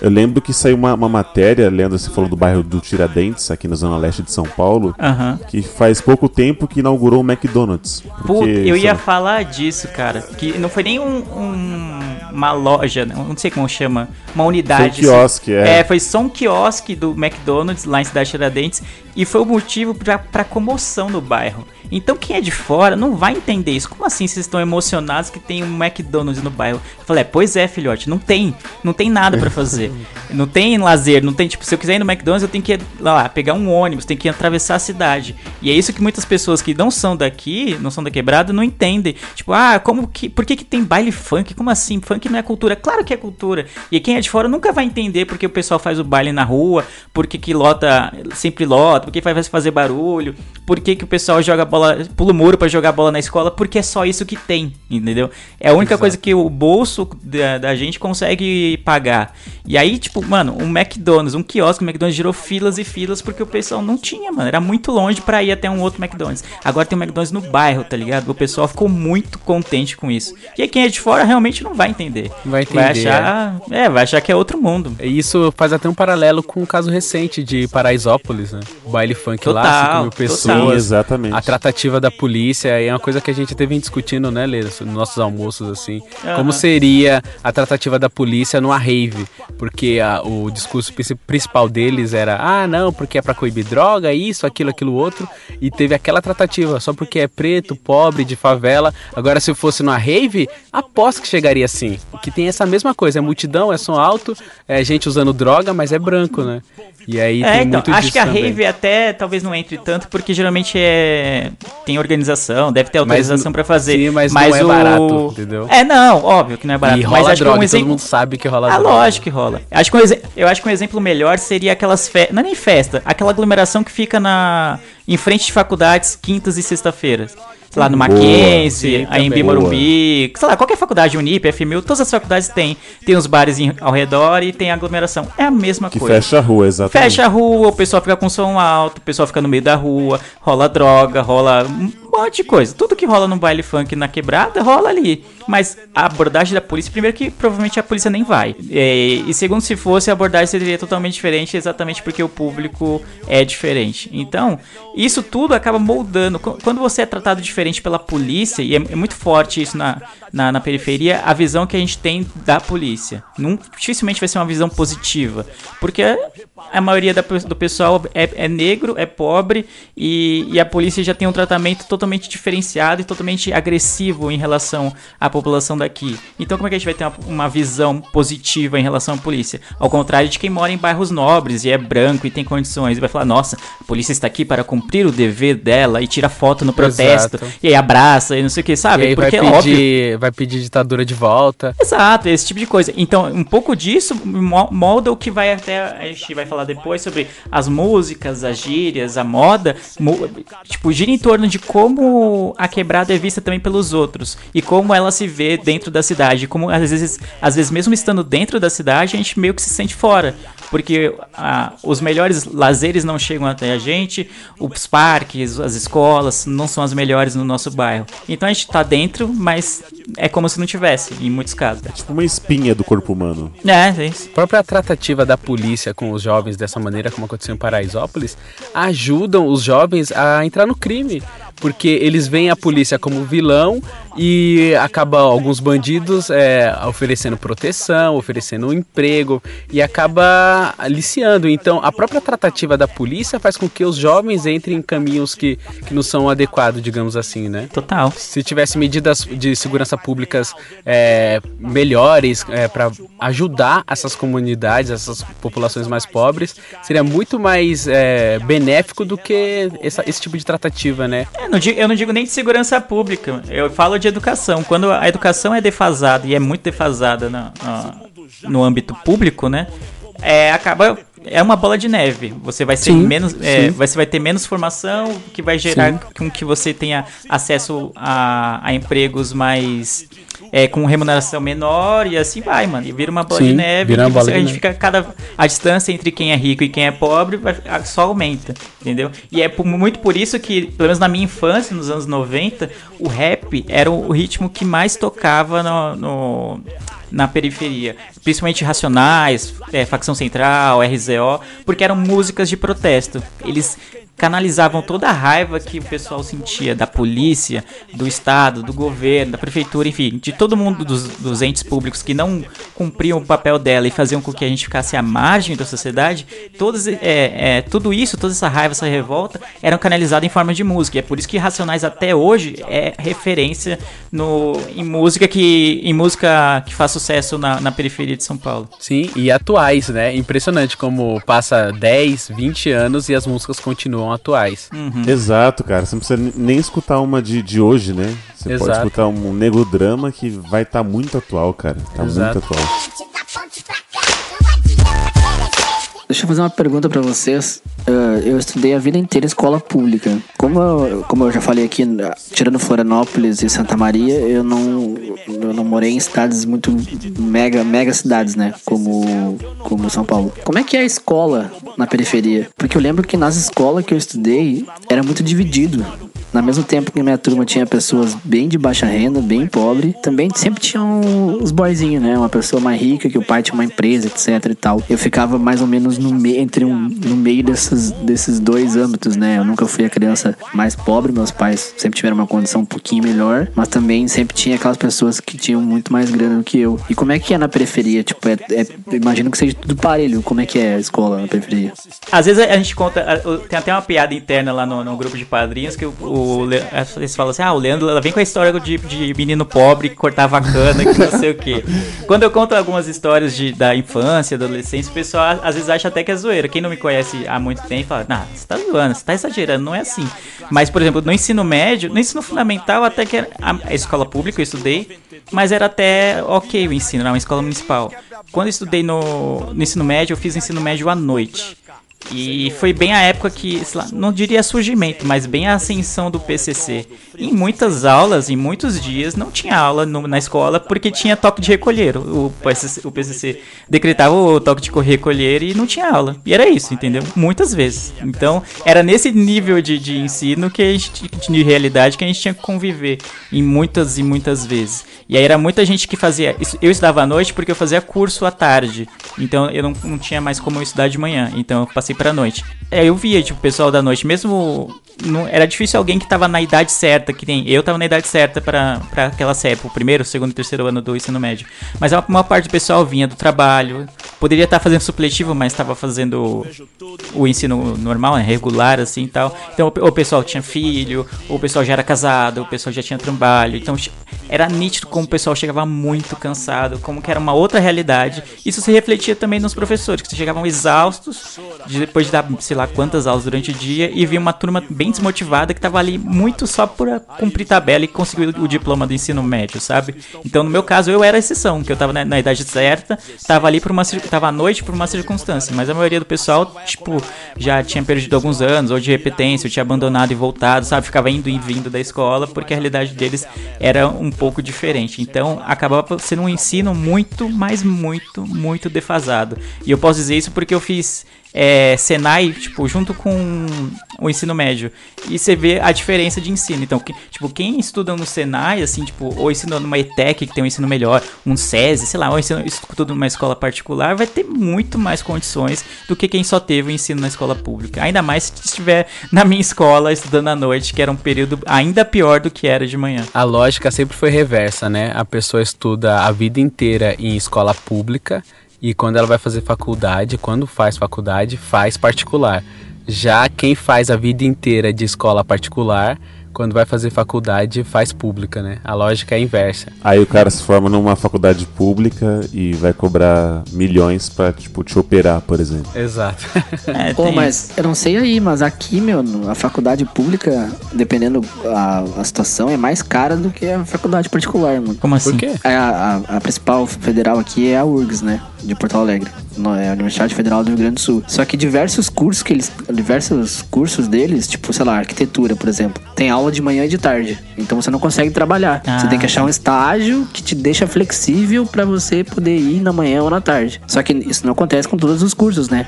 Eu lembro que saiu uma, uma matéria, Leandro, você falou do bairro do Tiradentes, aqui na zona leste de São Paulo, que faz pouco tempo que inaugurou o McDonald's. Pô, Porque, eu ia lá, falar disso, cara. Que não foi nem um, um- uma loja, não não sei como chama, uma unidade. Foi um quiosque, é. É, foi só um quiosque do McDonald's lá em Cidade Tiradentes e foi o motivo pra, pra comoção no bairro. Então quem é de fora não vai entender isso. Como assim vocês estão emocionados que tem um McDonald's no bairro? Eu falei, é, pois é, filhote, não tem. Não tem nada pra fazer. [laughs] não tem lazer, não tem, tipo, se eu quiser ir no McDonald's, eu tenho que ir lá, pegar um ônibus, tenho que atravessar a cidade. E é isso que muitas pessoas que não são daqui, não são da quebrada, não entendem. Tipo, ah, como que. Por que, que tem baile funk? Como assim? Funk não é cultura? Claro que é cultura. E quem é de fora nunca vai entender porque o pessoal faz o baile na rua, por que, que lota, sempre lota, por que faz fazer barulho, por que, que o pessoal joga bola, pula o muro pra jogar bola na escola, porque é só isso que tem, entendeu? É a única coisa que o bolso da, da gente consegue pagar. E aí, tipo, mano, um McDonald's, um quiosque, o McDonald's girou filas e filas porque o pessoal não tinha, mano. Era muito longe pra ir até um outro McDonald's. Agora tem um McDonald's no bairro, tá ligado? O pessoal ficou muito contente com isso. E aí quem é de fora realmente não vai entender. Vai Vai entender, achar. É, vai achar que é outro mundo. E Isso faz até um paralelo com o caso recente de Paraisópolis, né? O baile funk lá, Total, 5 mil total. pessoas. Sim, exatamente. A tratativa da polícia é uma coisa que a gente teve discutindo, né, Lê, nos nossos almoços, assim. Como seria a tratativa da polícia numa rave? Porque a- o discurso princi- principal deles era, ah, não, porque é pra coibir droga, isso, aquilo, aquilo, outro. E teve aquela tratativa, só porque é preto, pobre, de favela. Agora, se fosse numa rave, aposto que chegaria assim. Que tem essa mesma coisa, é multidão, é som alto, é gente usando droga, mas é branco, né? E aí É, tem então, muito acho disso que a também. rave até talvez não entre tanto, porque geralmente é tem organização, deve ter autorização Mas- pra fazer. sim, mas não é o... barato, entendeu? É, não, óbvio que não é barato. E mas rola acho droga, que um todo exemplo... mundo sabe que rola Ah, droga. lógico que rola. Acho que um exe- Eu acho que um exemplo melhor seria aquelas festas. Não é nem festa, aquela aglomeração que fica na em frente de faculdades, quintas e sexta-feiras. Sei lá, no Mackenzie, a Embi também. Morumbi, sei lá, qualquer faculdade, Unip, FMU, todas as faculdades têm. Tem os bares em- ao redor e tem a aglomeração. É a mesma Que coisa. fecha a rua, exatamente. Fecha a rua, o pessoal fica com som alto, o pessoal fica no meio da rua, rola droga, rola um monte de coisa. Tudo que rola no baile funk na quebrada, rola ali. Mas a abordagem da polícia, primeiro que provavelmente a polícia nem vai. É, e segundo, se fosse, a abordagem seria totalmente diferente, exatamente porque o público é diferente. Então, isso tudo acaba moldando. Qu- Quando você é tratado diferente pela polícia, e é, é muito forte isso na, na, na periferia, a visão que a gente tem da polícia. Não, dificilmente vai ser uma visão positiva. Porque a maioria da do pessoal é, é negro, é pobre, e, e a polícia já tem um tratamento totalmente diferenciado e totalmente agressivo em relação à população daqui. Então, como é que a gente vai ter uma, uma visão positiva em relação à polícia? Ao contrário de quem mora em bairros nobres e é branco e tem condições, e vai falar: nossa, a polícia está aqui para cumprir o dever dela e tira foto no protesto, Exato. E aí abraça e não sei o que, sabe? aí vai Porque é óbvio. pedir, vai pedir ditadura de volta. Exato, esse tipo de coisa. Então, um pouco disso mo- molda o que vai até. A gente vai falar depois sobre as músicas, as gírias, a moda. mo- tipo, gira em torno de como a quebrada é vista também pelos outros. E como ela se vê dentro da cidade. Como às vezes, às vezes mesmo estando dentro da cidade, a gente meio que se sente fora. Porque ah, os melhores lazeres não chegam até a gente, os parques, as escolas não são as melhores no nosso bairro. Então a gente tá dentro, mas é como se não tivesse, em muitos casos. Tipo uma espinha do corpo humano. É, é isso. A própria tratativa da polícia com os jovens dessa maneira, como aconteceu em Paraisópolis, ajudam os jovens a entrar no crime. Porque eles veem a polícia como vilão e acaba alguns bandidos é, oferecendo proteção, oferecendo um emprego e acaba aliciando. Então, a própria tratativa da polícia faz com que os jovens entrem em caminhos que, que não são adequados, digamos assim, né? Total. Se tivesse medidas de segurança públicas é, melhores é, para ajudar essas comunidades, essas populações mais pobres, seria muito mais é, benéfico do que essa, esse tipo de tratativa, né? Eu não, digo, eu não digo nem de segurança pública, eu falo de educação. Quando a educação é defasada e é muito defasada no, no, no âmbito público, né? É, acaba é uma bola de neve. Você vai ser Sim, menos, é, você vai ter menos formação, que vai gerar Sim. com que você tenha acesso a, a empregos mais é, com remuneração menor e assim vai, mano. E vira uma bola Sim, de neve. vira uma bola você- a gente fica cada a distância entre quem é rico e quem é pobre vai, só aumenta, entendeu? E é por- muito por isso que, pelo menos na minha infância, nos anos 90, o rap era o, o ritmo que mais tocava no, no- na periferia, principalmente Racionais, é, Facção Central, RZO, porque eram músicas de protesto. Eles canalizavam toda a raiva que o pessoal sentia da polícia, do Estado, do governo, da prefeitura, enfim, de todo mundo dos, dos entes públicos que não cumpriam o papel dela e faziam com que a gente ficasse à margem da sociedade, é, é, tudo isso, toda essa raiva, essa revolta, eram canalizadas em forma de música. E é por isso que Racionais até hoje é referência no, em música que em música que faz sucesso na, na periferia de São Paulo. Sim, e atuais, né? Impressionante como passa 10, 20 anos e as músicas continuam atuais. Exato, cara. Você não precisa nem escutar uma de, de hoje, né? Você pode Exato. escutar um negro drama que vai estar muito atual, cara. Tá Exato. muito atual. Deixa eu fazer uma pergunta pra vocês. Ah, eu estudei a vida inteira em escola pública. Como eu, como eu já falei aqui, tirando Florianópolis e Santa Maria, eu não, eu não morei em cidades muito mega, mega cidades, né? Como, como São Paulo. Como é que é a escola na periferia? Porque eu lembro que nas escolas que eu estudei era muito dividido. Na mesmo tempo que minha turma tinha pessoas bem de baixa renda, bem pobre, também sempre tinham os boyzinhos, né? Uma pessoa mais rica, que o pai tinha uma empresa, etc e tal. Eu ficava mais ou menos no meio, entre um, no meio desses, desses dois âmbitos, né? Eu nunca fui a criança mais pobre, meus pais sempre tiveram uma condição um pouquinho melhor, mas também sempre tinha aquelas pessoas que tinham muito mais grana do que eu. E como é que é na periferia? Tipo, é, é- imagino que seja tudo parelho. Como é que é a escola na periferia? Às vezes a gente conta, tem até uma piada interna lá no, no grupo de padrinhos que o, o Le- eles falam assim: ah, o Leandro ela vem com a história de, de menino pobre que cortava cana, que não sei o quê. Quando eu conto algumas histórias de, da infância, adolescência, o pessoal às vezes acha até que é zoeira. Quem não me conhece há muito tempo fala: nah, você tá zoando, você tá exagerando, não é assim. Mas, por exemplo, no ensino médio, no ensino fundamental, até que era a escola pública eu estudei, mas era até ok o ensino, era uma escola municipal. Quando eu estudei no, no ensino médio, eu fiz ensino médio à noite. E foi bem a época que, sei lá, não diria surgimento, mas bem a ascensão do PCC. Em muitas aulas, em muitos dias, não tinha aula no- na escola porque tinha toque de recolher. O PCC, o PCC decretava o toque de recolher e não tinha aula. E era isso, entendeu? Muitas vezes. Então, era nesse nível de, de ensino que a gente, de realidade que a gente tinha que conviver em muitas e muitas vezes. E aí era muita gente que fazia. Eu estudava à noite porque eu fazia curso à tarde. Então eu não, não tinha mais como eu estudar de manhã. Então eu passei pra noite. É, eu via, tipo, o pessoal da noite, mesmo. Não, era difícil alguém que tava na idade certa, que nem. Eu tava na idade certa pra, aquela época, o primeiro, segundo e terceiro ano do ensino médio. Mas a maior parte do pessoal vinha do trabalho. Poderia estar fazendo supletivo, mas estava fazendo o ensino normal, né, regular, assim e tal. Então o, o pessoal tinha filho, o pessoal já era casado, o pessoal já tinha trabalho. Então era nítido como o pessoal chegava muito cansado, como que era uma outra realidade. Isso se refletia também nos professores, que chegavam exaustos, de- depois de dar sei lá quantas aulas durante o dia, e via uma turma bem desmotivada que tava ali muito só por cumprir tabela e conseguir o, diploma do ensino médio, sabe? Então no meu caso eu era a exceção, que eu tava na, na idade certa, tava ali por uma tava à noite por uma circunstância, mas a maioria do pessoal, tipo, já tinha perdido alguns anos, ou de repetência, ou tinha abandonado e voltado, sabe? Ficava indo e vindo da escola, porque a realidade deles era um pouco diferente. Então acabava sendo um ensino muito, mas muito, muito defasado. E eu posso dizer isso porque eu fiz é, Senai, tipo, junto com o ensino médio. E você vê a diferença de ensino. Então, que, tipo, quem estuda no Senai, assim, tipo, ou ensina numa ETEC, que tem um ensino melhor, um SESI, sei lá, ou ensino, estuda numa escola particular, vai ter muito mais condições do que quem só teve o ensino na escola pública. Ainda mais se estiver na minha escola estudando à noite, que era um período ainda pior do que era de manhã. A lógica sempre foi reversa, né? A pessoa estuda a vida inteira em escola pública e quando ela vai fazer faculdade, quando faz faculdade, faz particular. Já quem faz a vida inteira de escola particular, quando vai fazer faculdade, faz pública, né? A lógica é inversa. Aí o cara se forma numa faculdade pública e vai cobrar milhões pra, tipo, te operar, por exemplo. Exato. [laughs] É, Pô, tem mas eu não sei aí, mas aqui, meu, a faculdade pública, dependendo a, a situação, é mais cara do que a faculdade particular, mano. Como assim? Por quê? A, a, a principal federal aqui é a URGS, né? De Porto Alegre. No- É a Universidade Federal do Rio Grande do Sul. Só que diversos cursos que eles. Diversos cursos deles, tipo, sei lá, arquitetura, por exemplo, tem aula de manhã e de tarde. Então você não consegue trabalhar. Ah. Você tem que achar um estágio que te deixa flexível pra você poder ir na manhã ou na tarde. Só que isso não acontece com todos os cursos, né?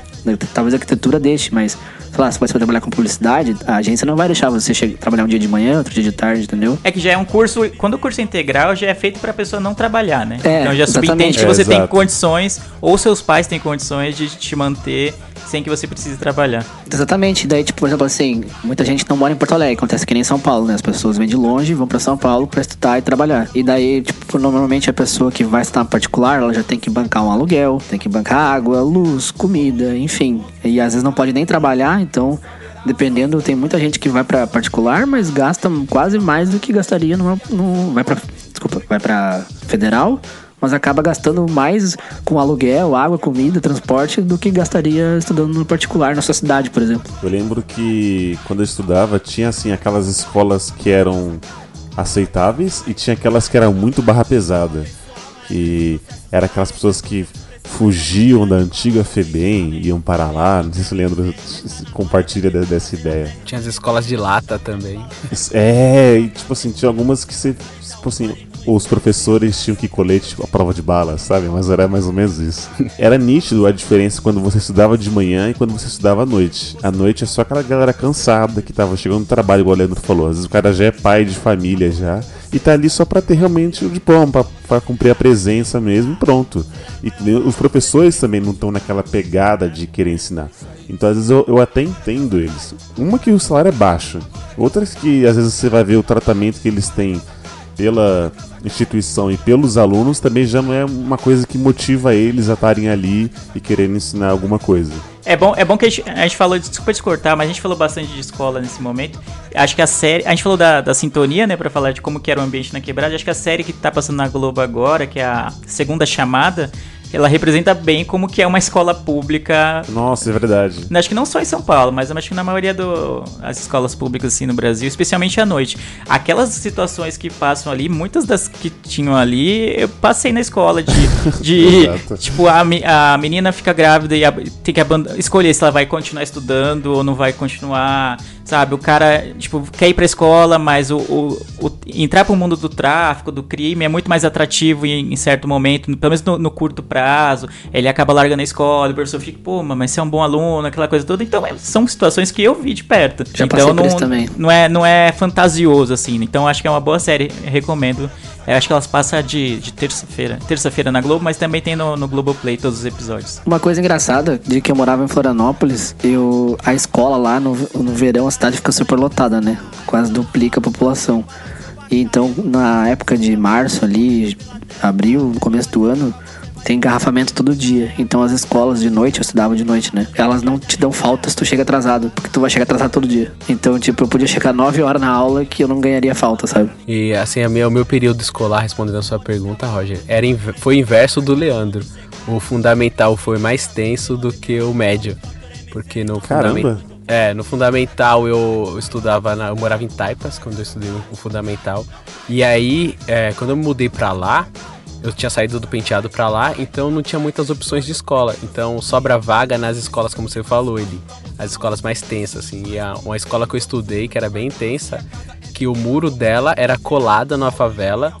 Talvez a arquitetura deixe, mas sei lá, se você for trabalhar com publicidade, a agência não vai deixar você chegar, trabalhar um dia de manhã, outro dia de tarde, entendeu? É que já é um curso. Quando o curso é integral, já é feito pra pessoa não trabalhar, né? É, então já subentende que É, você tem condições, ou seus pais têm condições de te manter sem que você precise trabalhar. Exatamente. Daí, tipo, por exemplo, assim, muita gente não mora em Porto Alegre. Acontece que nem em São Paulo, né? As pessoas vêm de longe, vão pra São Paulo pra estudar e trabalhar. E daí, tipo, normalmente a pessoa que vai estudar particular, ela já tem que bancar um aluguel, tem que bancar água, luz, comida, enfim. E às vezes não pode nem trabalhar, então. Dependendo, tem muita gente que vai pra particular, mas gasta quase mais do que gastaria numa. No, vai pra. Desculpa, vai pra federal, mas acaba gastando mais com aluguel, água, comida, transporte do que gastaria estudando no particular na sua cidade, por exemplo. Eu lembro que quando eu estudava, tinha assim aquelas escolas que eram aceitáveis e tinha aquelas que eram muito barra pesada. Que era aquelas pessoas que fugiam da antiga FEBEM, iam para lá. Não sei se o Leandro compartilha de- dessa ideia. Tinha as escolas de lata também. É, e tipo assim, tinha algumas que você. Tipo assim, os professores tinham que colete tipo, a prova de bala, sabe? Mas era mais ou menos isso. [laughs] Era nítido a diferença quando você estudava de manhã e quando você estudava à noite. À noite é só aquela galera cansada que tava chegando no trabalho, igual o Leandro falou. Às vezes o cara já é pai de família já. E tá ali só pra ter realmente o diploma, pra cumprir a presença mesmo pronto. E os professores também não estão naquela pegada de querer ensinar. Então, às vezes, eu, eu até entendo eles. Uma que o salário é baixo, outras que às vezes você vai ver o tratamento que eles têm pela instituição e pelos alunos também já não é uma coisa que motiva eles a estarem ali e querendo ensinar alguma coisa. É bom, é bom que a gente, a gente falou, desculpa te cortar, mas a gente falou bastante de escola nesse momento. Acho que a série, a gente falou da, da sintonia, né, pra falar de como que era o ambiente na quebrada. Acho que a série que tá passando na Globo agora, que é a segunda chamada, ela representa bem como que é uma escola pública Nossa, é verdade. Acho que não só em São Paulo, mas eu acho que na maioria das escolas públicas assim no Brasil, especialmente à noite. Aquelas situações que passam ali, muitas das que tinham ali, eu passei na escola de, [laughs] de tipo a, a menina fica grávida e ab- tem que escolher se ela vai continuar estudando ou não vai continuar, sabe? O cara tipo quer ir pra escola, mas o, o- o- entrar pro mundo do tráfico, do crime é muito mais atrativo em, em certo momento, pelo menos no, no curto prazo. Ele acaba largando a escola, o professor fica, pô, mas você é um bom aluno, aquela coisa toda. Então, é- são situações que eu vi de perto. Já então, não, não é, não é fantasioso, assim. Então, acho que é uma boa série, recomendo. Eu acho que elas passam de, de terça-feira. Terça-feira na Globo, mas também tem no, no Globoplay todos os episódios. Uma coisa engraçada, de que eu morava em Florianópolis, eu, a escola lá no, no verão a cidade fica super lotada, né? Quase duplica a população. E então, na época de março ali, abril, começo do ano, tem engarrafamento todo dia. Então as escolas de noite, eu estudava de noite, né? Elas não te dão falta se tu chega atrasado, porque tu vai chegar atrasado todo dia. Então, tipo, eu podia chegar 9 horas na aula que eu não ganharia falta, sabe? E assim, a minha, o meu período escolar, respondendo a sua pergunta, Roger, era, foi inverso do Leandro. O fundamental foi mais tenso do que o médio. Porque no fundamental. É, no fundamental eu estudava, na, eu morava em Taipas quando eu estudei o fundamental. E aí, é, quando eu me mudei pra lá, eu tinha saído do penteado pra lá, então não tinha muitas opções de escola. Então sobra vaga nas escolas, como você falou, ele, as escolas mais tensas, assim. E a, uma escola que eu estudei, que era bem intensa, que o muro dela era colado na favela.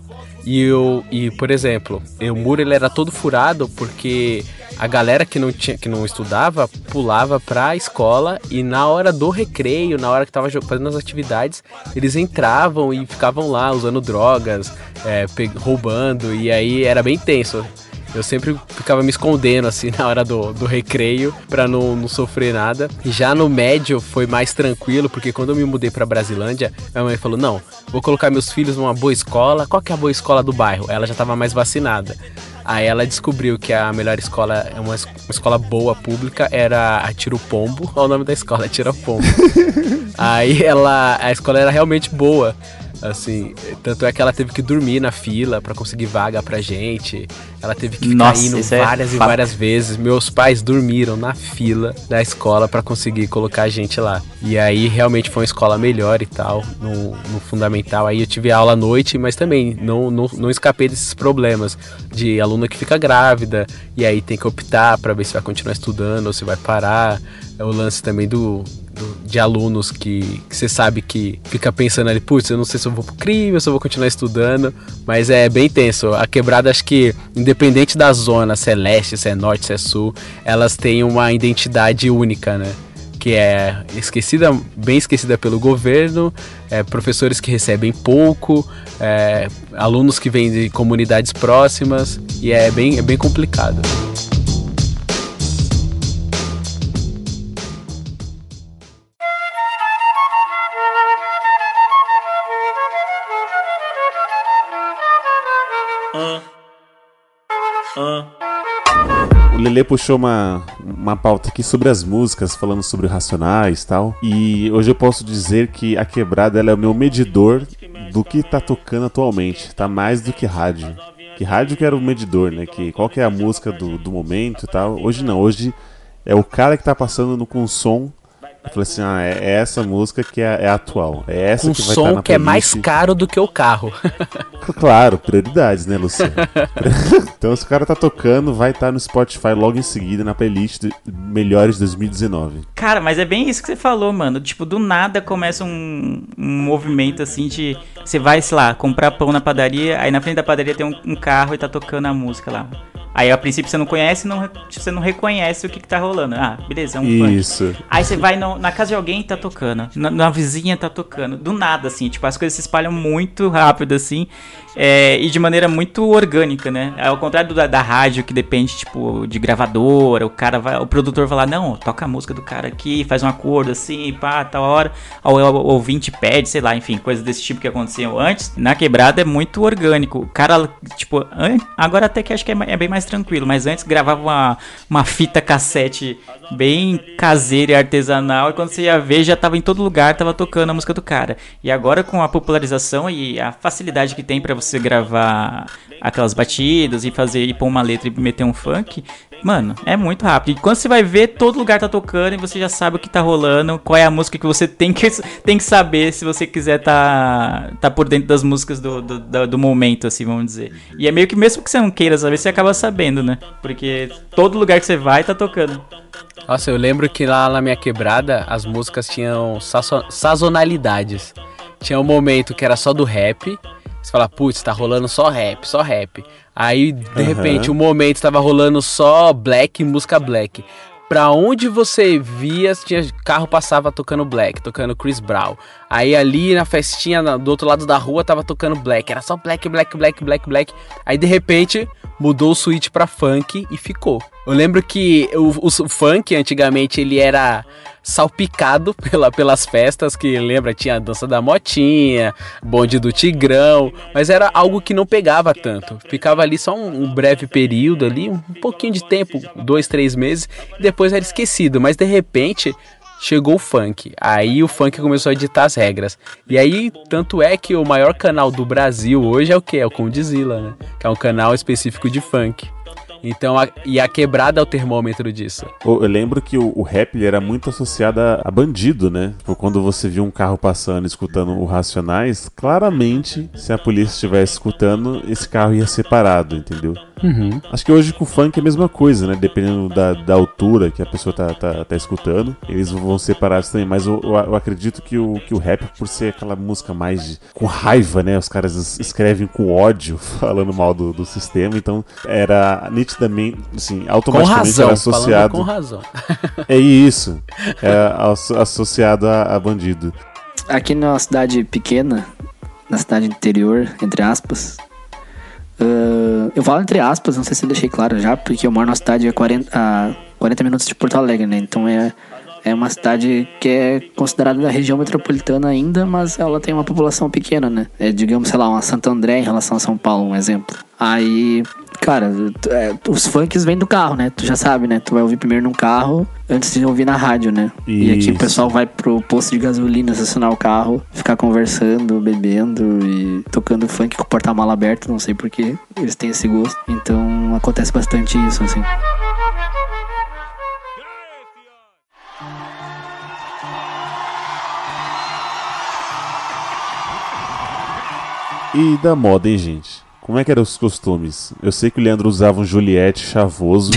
E, eu, e por exemplo, o muro ele era todo furado porque a galera que não, tinha, que não estudava pulava pra escola e na hora do recreio, na hora que tava fazendo as atividades, eles entravam e ficavam lá usando drogas, é, roubando, e aí era bem tenso. Eu sempre ficava me escondendo assim [laughs] na hora do, do recreio para não, não sofrer nada. Já no médio foi mais tranquilo, porque quando eu me mudei para Brasilândia, minha mãe falou: "Não, vou colocar meus filhos numa boa escola. Qual que é a boa escola do bairro?" Ela já estava mais vacinada. Aí ela descobriu que a melhor escola, é uma, uma escola boa pública, era a Tiro Pombo. Olha o nome da escola, Tiro Pombo. [laughs] Aí ela, a escola era realmente boa. Assim, tanto é que ela teve que dormir na fila para conseguir vaga pra gente. Ela teve que ficar Nossa, indo é várias e fato. várias vezes. Meus pais dormiram na fila da escola para conseguir colocar a gente lá. E aí realmente foi uma escola melhor e tal, no, no fundamental. Aí eu tive aula à noite, mas também não, não, não escapei desses problemas de aluna que fica grávida e aí tem que optar para ver se vai continuar estudando ou se vai parar. É o lance também do- de alunos que você sabe que fica pensando ali, putz, eu não sei se eu vou pro crime, se eu vou continuar estudando, mas é bem tenso. A quebrada, acho que, independente da zona, se é leste, se é norte, se é sul, elas têm uma identidade única, né? Que é esquecida, bem esquecida pelo governo, é, professores que recebem pouco, é, alunos que vêm de comunidades próximas, e é bem, é bem complicado. O Lele puxou uma, uma pauta aqui sobre as músicas, falando sobre Racionais e tal. E hoje eu posso dizer que a quebrada ela é o meu medidor do que tá tocando atualmente. Tá mais do que rádio. Que rádio que era o medidor, né? Que qual que é a música do, do momento e tal. Hoje não, hoje é o cara que tá passando no, com som. Eu falei assim, ah, é, é essa música que é, é atual. É essa Com que vai som estar na que é mais caro do que o carro. Claro, prioridades, né, Luciano? [laughs] então, se o cara tá tocando, vai estar no Spotify logo em seguida na playlist de Melhores 2019. Cara, mas é bem isso que você falou, mano. Tipo, do nada começa um, um movimento assim de. Você vai, sei lá, comprar pão na padaria, aí na frente da padaria tem um, um carro e tá tocando a música lá. Aí a princípio você não conhece, não, você não reconhece o que, que tá rolando. Ah, beleza, é um funk. Isso. Aí você vai no- na casa de alguém e tá tocando. Na, na vizinha tá tocando. Do nada, assim. Tipo, as coisas se espalham muito rápido, assim. é, e de maneira muito orgânica, né? Ao contrário do da, da rádio, que depende, tipo, de gravadora. O cara vai. O produtor vai lá, não, toca a música do cara aqui, faz um acordo assim, pá, tal hora. Ou o ouvinte pede, sei lá, enfim, coisas desse tipo que aconteciam antes. Na quebrada é muito orgânico. O cara, tipo, agora até que acho que é, é bem mais tranquilo, mas antes gravava uma, uma fita cassete bem caseira e artesanal, e quando você ia ver, já tava em todo lugar, tava tocando a música do cara. E agora com a popularização e a facilidade que tem pra você gravar aquelas batidas e fazer e pôr uma letra e meter um funk, mano, é muito rápido. E quando você vai ver, todo lugar tá tocando e você já sabe o que tá rolando, qual é a música que você tem que, [laughs] tem que saber se você quiser tá, tá por dentro das músicas do, do, do- do momento, assim, vamos dizer. E é meio que mesmo que você não queira saber, você acaba sabendo, né? Porque todo lugar que você vai tá tocando. Nossa, eu lembro que lá na minha quebrada as músicas tinham sazo- sazonalidades. Tinha um momento que era só do rap. Você fala, putz, tá rolando só rap, só rap. Aí, de Aham. repente, um momento tava rolando só black, música black. Pra onde você via, tinha carro passava tocando black, tocando Chris Brown. Aí ali na festinha do outro lado da rua tava tocando black, era só black, black, black, black, black. Aí de repente mudou o switch pra funk e ficou. Eu lembro que o, o, o funk antigamente ele era salpicado [laughs] pela, pelas festas que lembra tinha a dança da motinha, bonde do tigrão, mas era algo que não pegava tanto. Ficava ali só um, um breve período ali, um pouquinho de tempo, dois, três meses, e depois era esquecido. Mas de repente chegou o funk. Aí o funk começou a editar as regras. E aí, tanto é que o maior canal do Brasil hoje é o que? É o Condizila, né? Que é um canal específico de funk. Então, a- e a quebrada é o termômetro disso. Eu lembro que o, o rap era muito associado a, a bandido, né? Tipo, Quando você viu um carro passando escutando o Racionais, claramente, se a polícia estivesse escutando, esse carro ia ser parado, entendeu? Uhum. Acho que hoje com o funk é a mesma coisa, né? Dependendo da, da altura que a pessoa tá, tá, tá escutando, eles vão ser parados também. Mas eu, eu- eu acredito que o, que o rap, por ser aquela música mais de- com raiva, né? Os caras es- escrevem com ódio, [laughs] falando mal do, do sistema. Então era nitidamente, assim, Com automaticamente razão, era associado. com razão. [laughs] É isso. É asso- associado a, a bandido. Aqui numa cidade pequena, na cidade interior, entre aspas. ah, eu falo entre aspas, não sei se eu deixei claro já, porque eu moro numa cidade a 40, a 40 minutos de Porto Alegre, né? Então é, é uma cidade que é considerada da região metropolitana ainda, mas ela tem uma população pequena, né? É, digamos, sei lá, uma Santo André em relação a São Paulo, um exemplo. Aí, cara, é, os funks vêm do carro, né? Tu já sabe, né? Tu vai ouvir primeiro num carro antes de ouvir na rádio, né? E aqui Isso. o pessoal vai pro posto de gasolina, estacionar o carro, ficar conversando, bebendo e tocando funk com o porta-mala aberto, não sei porquê, eles têm esse gosto. Então acontece bastante isso, assim. E da moda, hein, gente? Como é que eram os costumes? Eu sei que o Leandro usava um Juliette chavoso.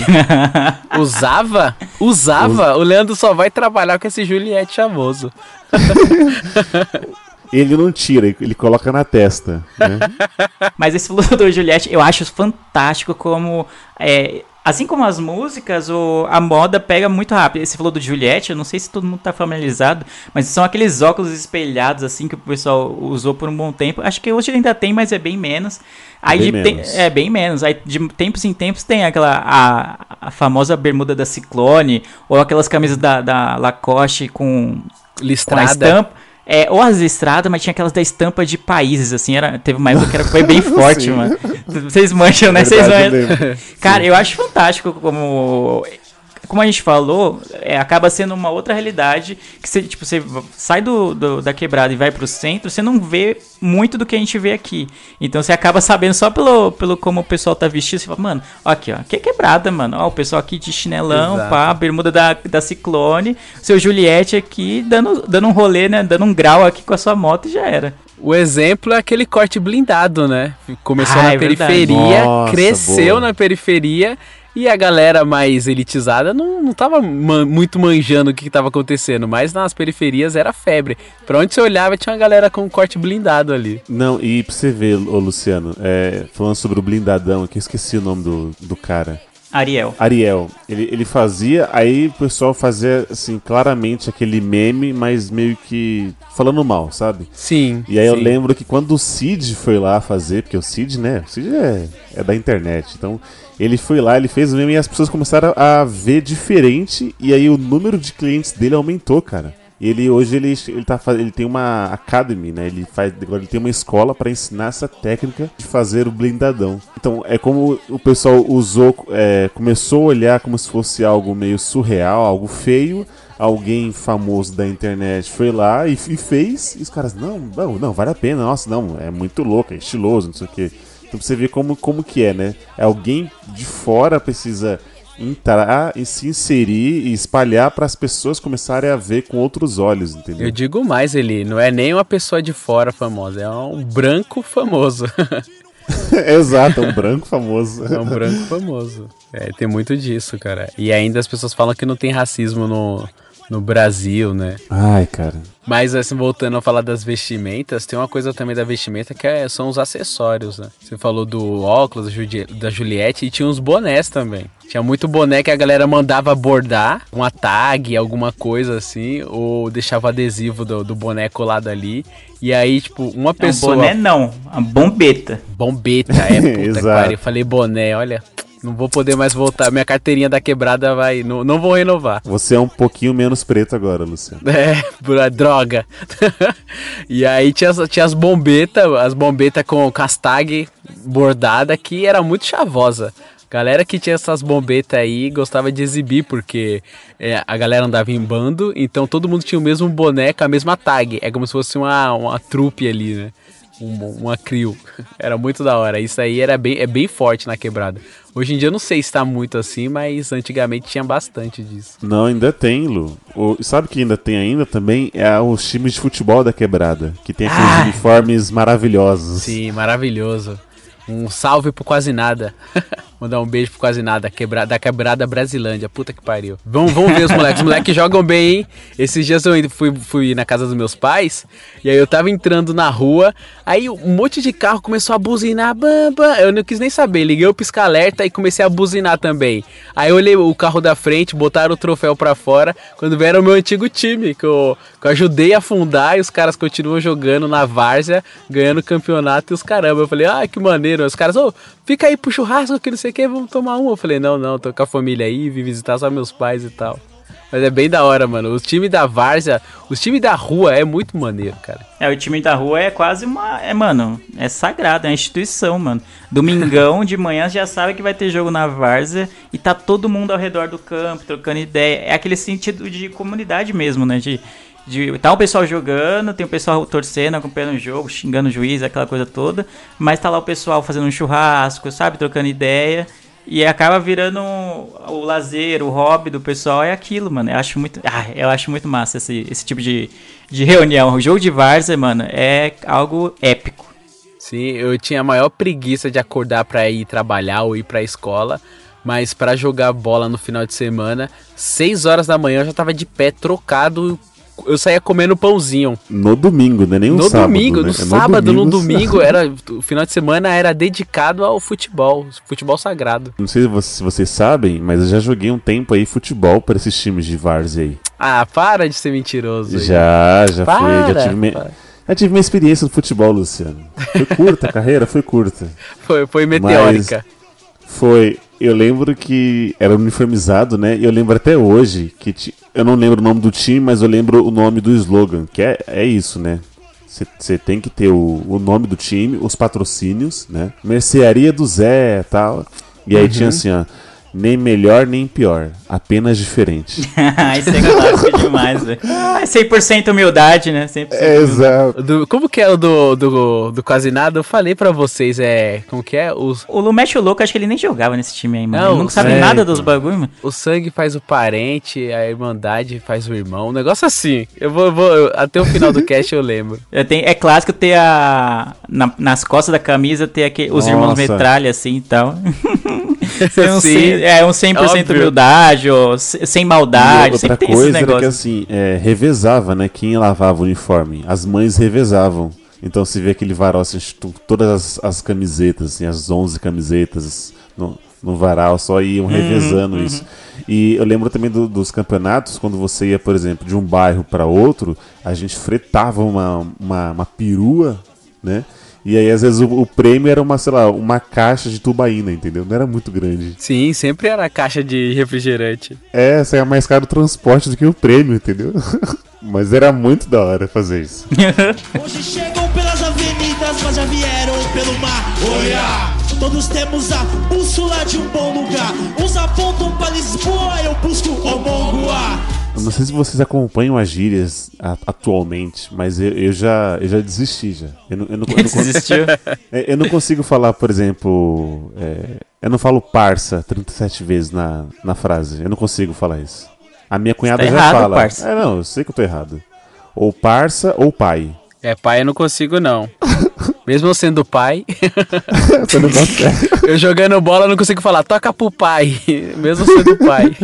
[laughs] Usava? Usava? O Leandro só vai trabalhar com esse Juliette chavoso. [laughs] ele não tira, ele- ele coloca na testa. Né? [laughs] Mas esse do Juliette, eu acho fantástico como. é, assim como as músicas, o, a moda pega muito rápido. Você falou do Juliette, eu não sei se todo mundo tá familiarizado, mas são aqueles óculos espelhados, assim, que o pessoal usou por um bom tempo. Acho que hoje ainda tem, mas é bem menos. Aí Bem te- menos. é bem menos. Aí de tempos em tempos tem aquela a, a famosa bermuda da Ciclone, ou aquelas camisas da, da Lacoste com, com a Listrada. estampa. É, ou as listradas, mas tinha aquelas da estampa de países, assim, era, teve uma época que era, foi bem [laughs] forte, mano. Vocês mancham, né? Vocês mancham. Cara, eu acho fantástico como. Como a gente falou, é, acaba sendo uma outra realidade que você, tipo, você sai do, do- da quebrada e vai pro centro, você não vê muito do que a gente vê aqui. Então você acaba sabendo só pelo, pelo como o pessoal tá vestido, você fala, mano, ó aqui, ó, que é quebrada, mano. Ó, o pessoal aqui de chinelão, Exato. pá, bermuda da, da Ciclone, seu Juliette aqui dando, dando um rolê, né? Dando um grau aqui com a sua moto e já era. O exemplo é aquele corte blindado, né? Começou Ah, na é periferia, Nossa, cresceu boa. na periferia e a galera mais elitizada não, não tava man- muito manjando o que, que tava acontecendo, mas nas periferias era febre. Pra onde você olhava tinha uma galera com corte blindado ali. Não, e pra você ver, ô Luciano, é, falando sobre o blindadão aqui, eu esqueci o nome do, do cara. Ariel. Ariel. Ele, ele fazia, aí o pessoal fazia, assim, claramente aquele meme, mas meio que falando mal, sabe? Sim. E aí eu sim. lembro que quando o Cid foi lá fazer, porque o Cid, né? O Cid é, é da internet. Então, ele foi lá, ele fez o meme e as pessoas começaram a ver diferente. E aí o número de clientes dele aumentou, cara. Ele hoje ele, ele, tá, ele tem uma academy, né? Ele faz agora ele tem uma escola para ensinar essa técnica de fazer o blindadão. Então é como o pessoal usou, é, começou a olhar como se fosse algo meio surreal, algo feio. Alguém famoso da internet foi lá e, e fez. E os caras não, não, não vale a pena. Nossa, não, é muito louco, é estiloso, não sei o quê. Então pra você ver como, como que é, né? É alguém de fora precisa entrar e se inserir e espalhar para as pessoas começarem a ver com outros olhos, entendeu? Eu digo mais, ele não é nem uma pessoa de fora famosa, é um branco famoso. [laughs] Exato, é um branco famoso. É um branco famoso. É, tem muito disso, cara. E ainda as pessoas falam que não tem racismo no, no Brasil, né? Ai, cara. Mas assim, voltando a falar das vestimentas, tem uma coisa também da vestimenta que é- são os acessórios, né? Você falou do óculos, da Juli- da Juliette, e tinha uns bonés também. Tinha muito boné que a galera mandava bordar, uma tag, alguma coisa assim, ou deixava adesivo do, do boné colado ali. E aí, tipo, uma Não, pessoa. boné não, a bombeta. Bombeta, é, puta [laughs] pariu. Eu falei boné, olha, não vou poder mais voltar. Minha carteirinha da quebrada vai. Não, não vou renovar. Você é um pouquinho menos preto agora, Luciano. [laughs] É, droga. [laughs] e aí tinha, as- tinha as bombetas, as bombetas com, com as tag bordada que era muito chavosa. Galera que tinha essas bombetas aí gostava de exibir, porque é, a galera andava em bando, então todo mundo tinha o mesmo boné com a mesma tag. É como se fosse uma, uma trupe ali, né? Um- uma crew. [laughs] Era muito da hora. Isso aí era bem, é bem forte na quebrada. Hoje em dia eu não sei se tá muito assim, mas antigamente tinha bastante disso. Não, ainda tem, Lu. O, sabe que ainda tem ainda também? É os times de futebol da quebrada. Que tem aqueles Ah! uniformes maravilhosos. Sim, maravilhoso. Um salve pro quase nada. [laughs] Mandar um beijo pro quase nada, quebra, da quebrada Brasilândia. Puta que pariu. Vamos, vamos ver os moleques. Os moleques jogam bem, hein? Esses dias eu fui, fui na casa dos meus pais. E aí eu tava entrando na rua. Aí um monte de carro começou a buzinar. Bam, bam. Eu não quis nem saber. Liguei o pisca-alerta e comecei a buzinar também. Aí eu olhei o carro da frente, botaram o troféu pra fora. Quando vieram o meu antigo time, que eu, que eu ajudei a fundar. E os caras continuam jogando na várzea, ganhando campeonato e os caramba. Eu falei, ah, que maneiro. Os caras, ô, oh, fica aí pro churrasco que não sei o que, vamos tomar um. Eu falei, não, não, tô com a família aí, vim visitar só meus pais e tal. Mas é bem da hora, mano. O time da Várzea, os time da rua é muito maneiro, cara. É, o time da rua é quase uma. É, mano, é sagrado, é uma instituição, mano. Domingão de manhã já sabe que vai ter jogo na Várzea e tá todo mundo ao redor do campo, trocando ideia. É aquele sentido de comunidade mesmo, né? De, de tá o pessoal jogando, tem o pessoal torcendo, acompanhando o jogo, xingando o juiz, aquela coisa toda, mas tá lá o pessoal fazendo um churrasco, sabe, trocando ideia. E acaba virando o lazer, o hobby do pessoal é aquilo, mano. Eu acho muito, ah, eu acho muito massa esse, esse tipo de, de reunião. O jogo de várzea, mano, é algo épico. Sim, eu tinha a maior preguiça de acordar para ir trabalhar ou ir pra escola, mas para jogar bola no final de semana, 6 horas da manhã eu já tava de pé trocado eu saía comendo pãozinho. No domingo, né? Nem no sábado. Domingo, né? No sábado, no domingo, [laughs] era o final de semana era dedicado ao futebol, futebol sagrado. Não sei se vocês sabem, mas eu já joguei um tempo aí futebol para esses times de várzea aí. Ah, para de ser mentiroso. Já, já para, fui, já tive, me... já tive minha experiência no futebol, Luciano. Foi curta a carreira, foi curta. [laughs] Foi, foi meteórica. Mas foi, eu lembro que era uniformizado, né? E eu lembro até hoje que eu não lembro o nome do time, mas eu lembro o nome do slogan, que é, é isso, né? Você tem que ter o, o nome do time, os patrocínios, né? Mercearia do Zé tal. E aí uhum. tinha assim, ó nem melhor nem pior, apenas diferente. [laughs] Isso é clássico demais, velho. É 100% humildade, né? 100% é, exato. Do, como que é o do, do, do Quase Nada? Eu falei pra vocês, é. Como que é? Os... O Lumesh Louco, acho que ele nem jogava nesse time aí, mano. Não, ele não sabe nada dos bagulho, mano. O sangue faz o parente, a irmandade faz o irmão. Um negócio assim. Eu vou. vou eu, até o final do [laughs] cast eu lembro. Eu tenho, é clássico ter a. Na, nas costas da camisa ter aqui, os Nossa. irmãos metralha assim e tal. [laughs] um Sim, é um 100% Óbvio. humildade, ou sem maldade, outra coisa era que assim, é, revezava, né? Quem lavava o uniforme? As mães revezavam. Então se vê aquele varal, assim, todas as, as camisetas, assim, as 11 camisetas no, no varal, só iam uhum, revezando uhum, isso. Uhum. E eu lembro também do, dos campeonatos, quando você ia, por exemplo, de um bairro para outro, a gente fretava uma, uma, uma perua, né? E aí, às vezes, o, o, prêmio era uma, sei lá, uma caixa de tubaína, entendeu? Não era muito grande. Sim, sempre era caixa de refrigerante. É, saia mais caro o transporte do que o prêmio, entendeu? [laughs] Mas era muito da hora fazer isso. [laughs] Hoje chegam pelas avenidas, mas já vieram pelo mar. Olha! Todos temos a bússola de um bom lugar. Uns apontam para Lisboa, eu busco o não sei se vocês acompanham as gírias a, atualmente, mas eu, eu, já, eu já desisti já. Eu não, eu não, eu não Desistiu? [laughs] Eu não consigo falar, por exemplo. É, eu não falo parça 37 vezes na, na frase. Eu não consigo falar isso. A minha cunhada tá já errado, fala. Parça. É, não, eu sei que eu tô errado. Ou parça ou pai. É, pai eu não consigo não. [laughs] Mesmo sendo pai. [laughs] Consegue. [laughs] eu jogando bola não consigo falar, toca pro pai. [laughs] Mesmo sendo pai.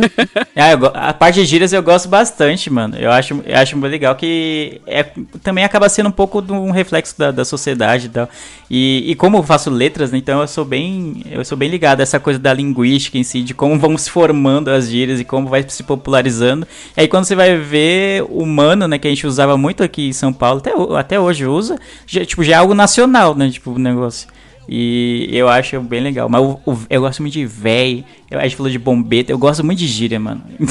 ah, a parte de gírias eu gosto bastante, mano. Eu acho, eu acho muito legal que é, também acaba sendo um pouco de um reflexo da, da sociedade e tal. E, e como eu faço letras, né, então eu sou bem. Eu sou bem ligado a essa coisa da linguística em si, de como vão se formando as gírias e como vai se popularizando. E aí quando você vai ver o mano, né, que a gente usava muito aqui em São Paulo, até, até hoje usa, já, tipo, já é algo nacional nacional, né? Tipo, o negócio. E eu acho bem legal. Mas o, eu gosto muito de véi. A gente falou de bombeta. Eu gosto muito de gíria, mano. [laughs]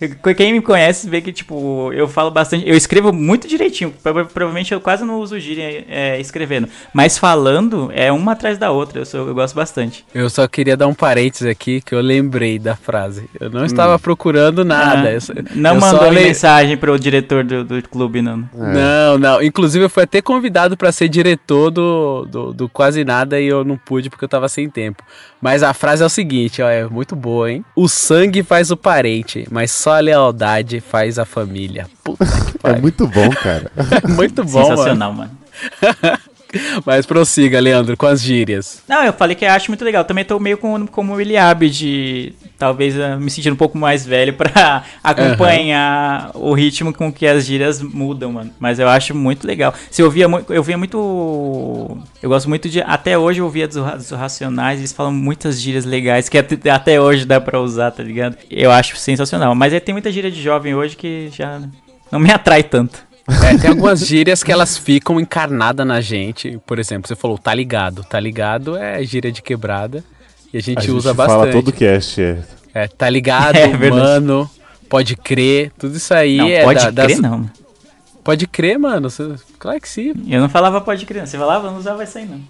Então, quem me conhece vê que, tipo, eu falo bastante. Eu escrevo muito direitinho. Provavelmente eu quase não uso gíria é, escrevendo. Mas falando é uma atrás da outra. Eu, sou, eu gosto bastante. Eu só queria dar um parênteses aqui que eu lembrei da frase. Eu não estava hum. procurando nada. Ah, eu, não eu mandou le... mensagem pro diretor do, do clube, não. É. Não, não. Inclusive eu fui até convidado para ser diretor do, do, do Quase Nada e eu não pude porque eu tava sem tempo. Mas a frase é o seguinte, ó, é muito boa, hein? O sangue faz o parente, mas só a lealdade faz a família. Puta que pariu. É muito bom, cara. [laughs] muito bom, Sensacional, mano. mano. [laughs] [laughs] Mas prossiga, Leandro, com as gírias. Não, eu falei que acho muito legal. Também tô meio com, como o Eliabe de talvez eh, me sentir um pouco mais velho pra [laughs] acompanhar o ritmo com que as gírias mudam, mano. Mas eu acho muito legal. Se eu via muito, eu via muito, eu gosto muito de até hoje eu ouvia dos, dos Racionais, eles falam muitas gírias legais que até, até hoje dá pra usar, tá ligado? Eu acho sensacional. Mas aí tem muita gíria de jovem hoje que já não me atrai tanto. É, tem algumas gírias que elas ficam encarnadas na gente. Por exemplo, você falou tá ligado. Tá ligado é gíria de quebrada. E a gente, A gente usa fala bastante. todo cast, é. É, tá ligado, [laughs] É mano. Pode crer. Tudo isso aí Não, é pode da- crer das- não. Pode crer, mano. Você- Claro que sim. Eu não falava pode crer. não. Você falava, eu não usava isso aí não.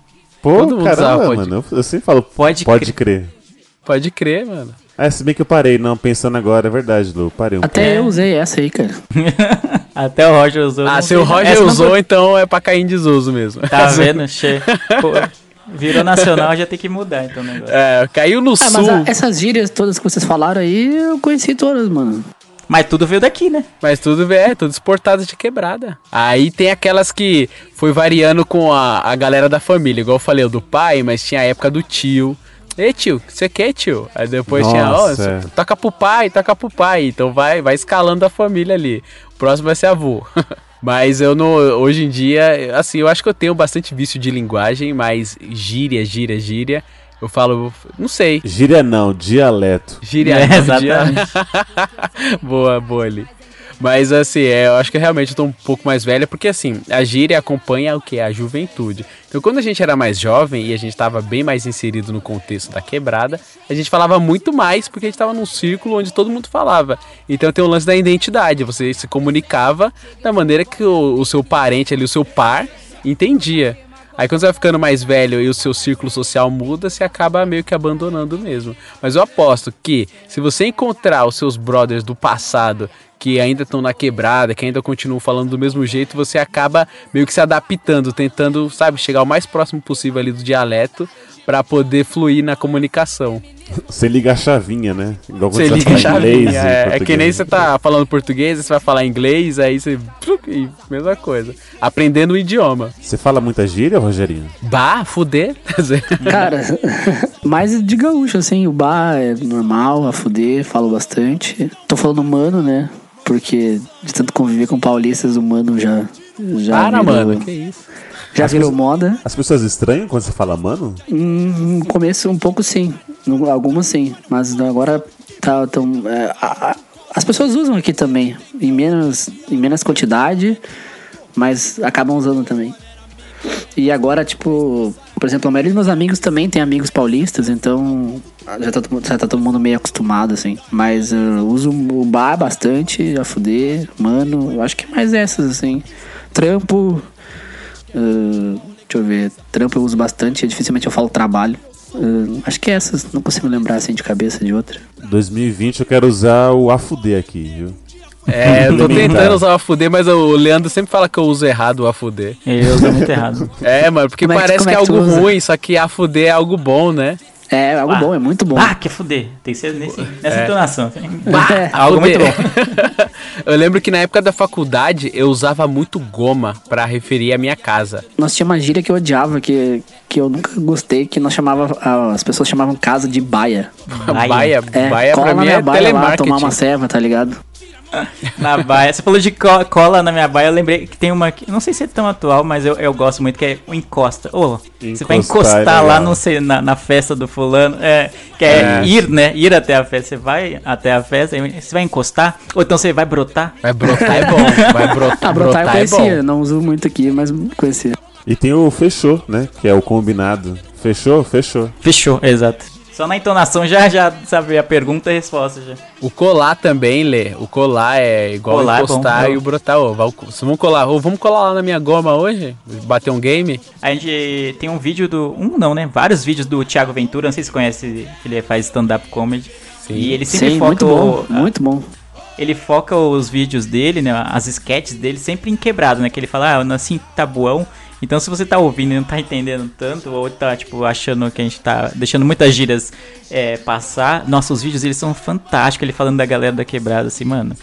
Pô, Todo mundo caramba, usava, pode- mano. Eu, eu sempre falo, Pode pode crer. Pode crer, mano. Ah, se bem que eu parei, não, pensando agora, é verdade, Lu. Parei um Até eu usei essa aí, cara. [laughs] Até o Roger usou. Ah, não se o. Roger Essa não usou, foi- então é pra cair em desuso mesmo. Tá [laughs] vendo? Che... Pô, virou nacional, já tem que mudar então o negócio. É, caiu no Ah, sul. mas a- essas gírias todas que vocês falaram aí, eu conheci todas, mano. Mas tudo veio daqui, né? Mas tudo é, tudo exportado de quebrada. Aí tem aquelas que foi variando com a, a galera da família. Igual eu falei, o do pai, mas tinha a época do tio. Ei, tio, você quer, tio? Aí depois tinha, ó, Nossa, é. toca pro pai, toca pro pai. Então vai, vai escalando a família ali. O próximo vai ser avô. [laughs] mas eu não, hoje em dia, assim, eu acho que eu tenho bastante vício de linguagem, mas gíria, gíria, gíria. Eu falo, não sei. Gíria não, dialeto. Gíria, É, não, [laughs] exatamente. dia- [laughs] boa, boa ali. Mas assim, é, eu acho que realmente eu tô um pouco mais velha, porque assim, a gíria acompanha o que? A juventude. Então quando a gente era mais jovem e a gente tava bem mais inserido no contexto da quebrada, a gente falava muito mais porque a gente tava num círculo onde todo mundo falava. Então tem o lance da identidade, você se comunicava da maneira que o, o seu parente ali, o seu par, entendia. Aí quando você vai ficando mais velho e o seu círculo social muda, você acaba meio que abandonando mesmo. Mas eu aposto que se você encontrar os seus brothers do passado que ainda estão na quebrada, que ainda continuam falando do mesmo jeito, você acaba meio que se adaptando, tentando, sabe, chegar o mais próximo possível ali do dialeto para poder fluir na comunicação. Você liga a chavinha, né? Igual Você vai liga a chavinha. inglês É, é que nem você tá falando português, você vai falar inglês, aí você. e Mesma coisa. Aprendendo o idioma. Você fala muita gíria, Rogerinho? Bah, fuder. [laughs] Cara, mais de gaúcho, assim, o bar é normal, a fuder, falo bastante. Tô falando mano, né? Porque de tanto conviver com paulistas, o mano já. já Para, virou- mano, que isso. Já As virou pessoas- moda. As pessoas estranham quando você fala mano? Hum, No começo, um pouco sim. Algumas sim. Mas agora tá tão. é, a- a- as pessoas usam aqui também. Em menos, em menos quantidade, mas acabam usando também. E agora, tipo, por exemplo, a maioria dos meus amigos também tem amigos paulistas, então já tá, todo mundo- já tá todo mundo meio acostumado, assim. Mas eu uso o bar bastante, a fuder, mano, eu acho que mais essas, assim. Trampo. Ah, deixa eu ver. Trampo eu uso bastante, dificilmente eu falo trabalho. Ah, acho que essas, não consigo lembrar assim de cabeça de outra. 2020 eu quero usar o afuder aqui, viu? É, eu tô [laughs] tentando usar o AFUD, mas o Leandro sempre fala que eu uso errado o AFUD. Eu uso muito errado. [laughs] É, mano, porque Como é que- parece que é é que algo usa? ruim, só que AFUD é algo bom, né? É, algo Ah. bom, é muito bom. Ah, que fuder. Tem que ser nesse, nessa É. entonação. É. [laughs] Algo muito bom. [laughs] eu lembro que na época da faculdade eu usava muito goma pra referir a minha casa. Nós tinha uma gíria que eu odiava, que, que eu nunca gostei, que nós chamava, as pessoas chamavam casa de baia. [laughs] Baia. Baia, É, baia cola pra na mim minha é baia lá, telemarketing. tomar uma ceva, tá ligado? [laughs] Na baia. Você falou de co- cola na minha baia, eu lembrei que tem uma. que- Não sei se é tão atual, mas eu, eu gosto muito, que é o encosta. Ô, você vai Encostar é lá no, sei, na, na festa do fulano. É, que é, É. ir, né? Ir até a festa. Você vai até a festa, aí você vai encostar, ou então você vai brotar. Vai brotar [laughs] é bom, vai brotar, [laughs] Ah, brotar eu é conhecia, bom. não uso muito aqui, mas conhecia. E tem o fechou, né? Que é o combinado. Fechou? Fechou. Fechou, exato. Só na entonação já, já sabe a pergunta e a resposta já. O colar também, Lê. O colar é igual Colar é encostar bom. e o brotar. Ô, vamos colar, ô, vamos colar lá na minha goma hoje? Bater um game? A gente tem um vídeo do. Um não, né? Vários vídeos do Thiago Ventura. Não sei se você conhece, ele faz stand-up comedy. Sim. E ele sempre Sim, foca. muito bom, o- muito bom. Ele foca os vídeos dele, né? As sketches dele sempre em quebrado, né? Que ele fala, ah, eu nasci em Tabuão Então se você tá ouvindo e não tá entendendo tanto, ou tá, tipo, achando que a gente tá deixando muitas gírias é, passar, nossos vídeos eles são fantásticos, ele falando da galera da quebrada, assim, mano.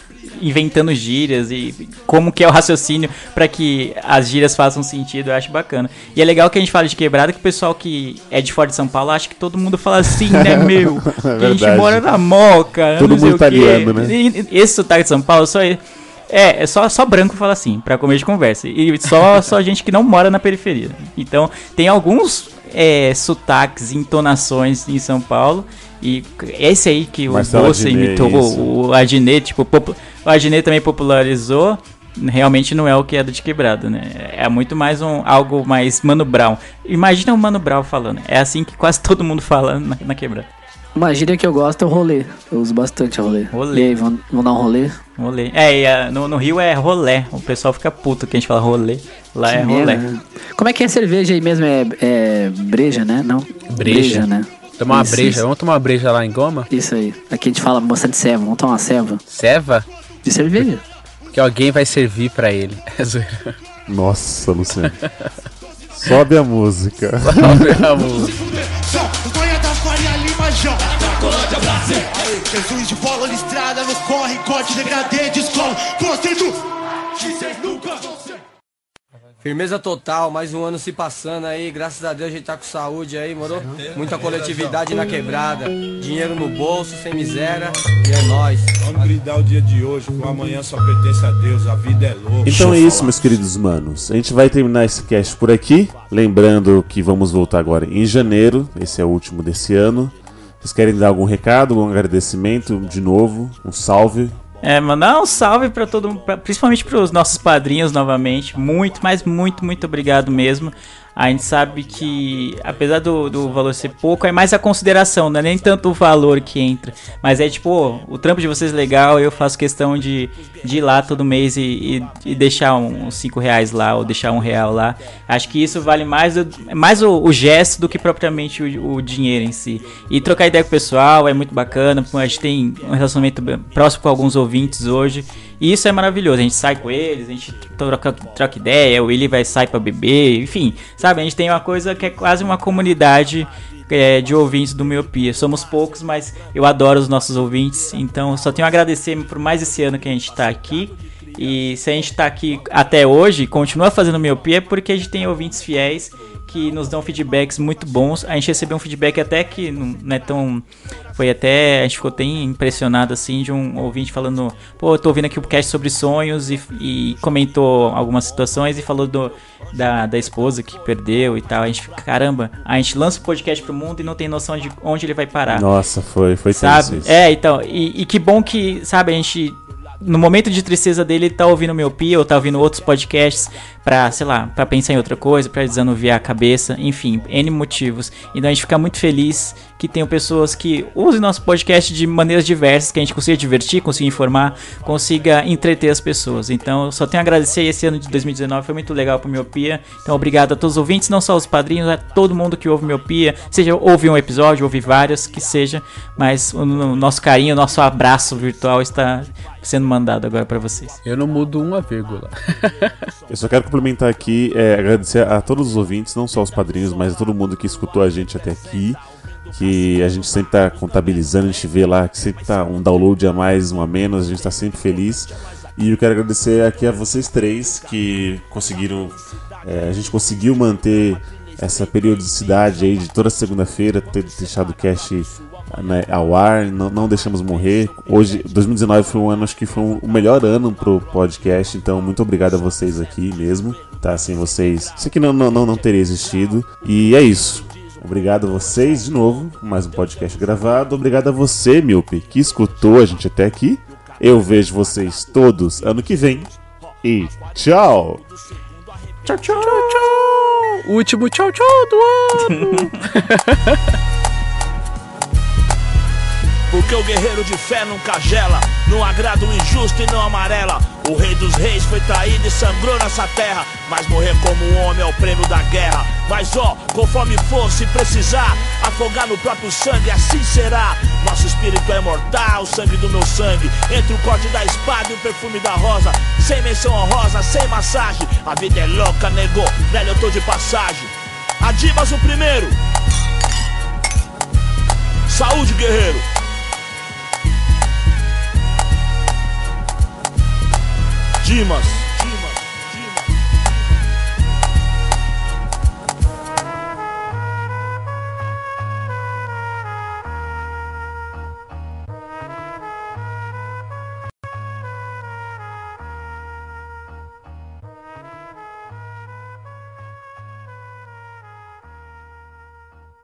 Inventando gírias e como que é o raciocínio para que as gírias façam sentido, eu acho bacana. E é legal que a gente fala de quebrada, que o pessoal que é de fora de São Paulo acha que todo mundo fala assim, né, [laughs] meu? Que a gente mora na moca, Todo mundo italiano, né? E- Esse sotaque de São Paulo só é. É, só, só branco fala assim, pra comer de conversa. E só, [laughs] só gente que não mora na periferia. Então, tem alguns é, sotaques, entonações em São Paulo. E esse aí que o Bolsa imitou, isso. o Adnet, tipo, o Adnet também popularizou. Realmente não é o que é do de quebrada, né? É muito mais um algo mais Mano Brown. Imagina o Mano Brown falando. É assim que quase [laughs] todo mundo fala na, na quebrada. Uma gíria que eu gosto é o rolê. Eu uso bastante rolê. Rolê. E aí, vamos, vamos dar um rolê? Rolê. É, e, ah, no, no Rio é rolé. O pessoal fica puto que a gente fala rolê. Lá é Que rolé. né? Como é que é cerveja aí mesmo? É, é breja, né? Não? Breja. né? Tomar uma Isso, breja. isso. Vamos tomar uma breja lá em Goma? Isso aí. Aqui a gente fala bastante ceva. Vamos tomar uma ceva. Ceva? De cerveja. Que alguém vai servir pra ele. [laughs] É zoeira. Nossa, Luciano. Sobe a música. Noia da Faria Já Cracolândia, Brasil Jesus de bola, listrada no corre Corte, degradê, descola Conceito Que cês nunca vão ser Firmeza total, mais um ano se passando aí, graças a Deus a gente tá com saúde aí, moro? Muita coletividade na quebrada, dinheiro no bolso, sem miséria, e é nóis. Vamos brindar o dia de hoje, o amanhã só pertence a Deus, a vida é louca. Então é isso, meus queridos manos. A gente vai terminar esse cast por aqui. Lembrando que vamos voltar agora em janeiro. Esse é o último desse ano. Vocês querem dar algum recado, algum agradecimento de novo? Um salve? É, mandar um salve pra todo mundo, principalmente pros nossos padrinhos novamente. Muito, mas muito, muito obrigado mesmo. A gente sabe que, apesar do, do valor ser pouco, é mais a consideração, não é nem tanto o valor que entra. Mas é tipo, o trampo de vocês é legal, eu faço questão de, de ir lá todo mês e, e, e deixar uns 5 reais lá, ou deixar um real lá. Acho que isso vale mais, mais o, o gesto do que propriamente o, o dinheiro em si. E trocar ideia com o pessoal é muito bacana, a gente tem um relacionamento próximo com alguns ouvintes hoje. E isso é maravilhoso. A gente sai com eles, a gente troca, troca ideia, o Willi vai sair pra beber, enfim, sabe? A gente tem uma coisa que é quase uma comunidade é, de ouvintes do Miopia. Somos poucos, mas eu adoro os nossos ouvintes. Então, só tenho a agradecer por mais esse ano que a gente tá aqui. E se a gente tá aqui até hoje, continua fazendo miopia, é porque a gente tem ouvintes fiéis que nos dão feedbacks muito bons. A gente recebeu um feedback até que não é tão. Foi até. A gente ficou até impressionado assim de um ouvinte falando: pô, eu tô ouvindo aqui o cast sobre sonhos e, e comentou algumas situações e falou do, da, da esposa que perdeu e tal. A gente fica, caramba, a gente lança o podcast pro mundo e não tem noção de onde ele vai parar. Nossa, foi, foi Sabe? isso. É, então, e, e que bom que, sabe, a gente. No momento de tristeza dele, ele tá ouvindo miopia ou tá ouvindo outros podcasts pra, sei lá, pra pensar em outra coisa, pra desanuviar a cabeça, enfim, N motivos. Então a gente fica muito feliz que tenham pessoas que usem nosso podcast de maneiras diversas, que a gente consiga divertir, consiga informar, consiga entreter as pessoas. Então eu só tenho a agradecer esse ano de 2019, foi muito legal pro Miopia. Então obrigado a todos os ouvintes, não só os padrinhos, a todo mundo que ouve Miopia, seja ouve um episódio, ouve vários, que seja, mas o, nosso carinho, o nosso abraço virtual está sendo mandado agora pra vocês. Eu não mudo uma vírgula. Eu só quero complementar aqui, é, agradecer a todos os ouvintes, não só os padrinhos, mas a todo mundo que escutou a gente até aqui. Que a gente sempre tá contabilizando, a gente vê lá que sempre tá um download a mais, um a menos, a gente tá sempre feliz. E eu quero agradecer aqui a vocês três que conseguiram. é, a gente conseguiu manter essa periodicidade aí de toda segunda-feira, ter deixado o cast né, ao ar, não, não deixamos morrer. Hoje, 2019 foi um ano, acho que foi um- o melhor ano pro podcast, então muito obrigado a vocês aqui mesmo, tá? Sem vocês, isso aqui não, não, não, não teria existido. E é isso. Obrigado a vocês de novo, mais um podcast gravado. Obrigado a você, Miope, que escutou a gente até aqui. Eu vejo vocês todos ano que vem. E tchau! Tchau, tchau, tchau. Último tchau, tchau do ano. [laughs] Porque o guerreiro de fé nunca gela, não agrada o injusto e não amarela. O rei dos reis foi traído e sangrou nessa terra, mas morrer como um homem é o prêmio da guerra. Mas ó, conforme for, se precisar, afogar no próprio sangue, assim será. Nosso espírito é é mortal, o sangue do meu sangue. Entre o corte da espada e o perfume da rosa. Sem menção honrosa, sem massagem. A vida é louca, negou, velho, eu tô de passagem. Adibas o primeiro. Saúde, guerreiro. Dimas.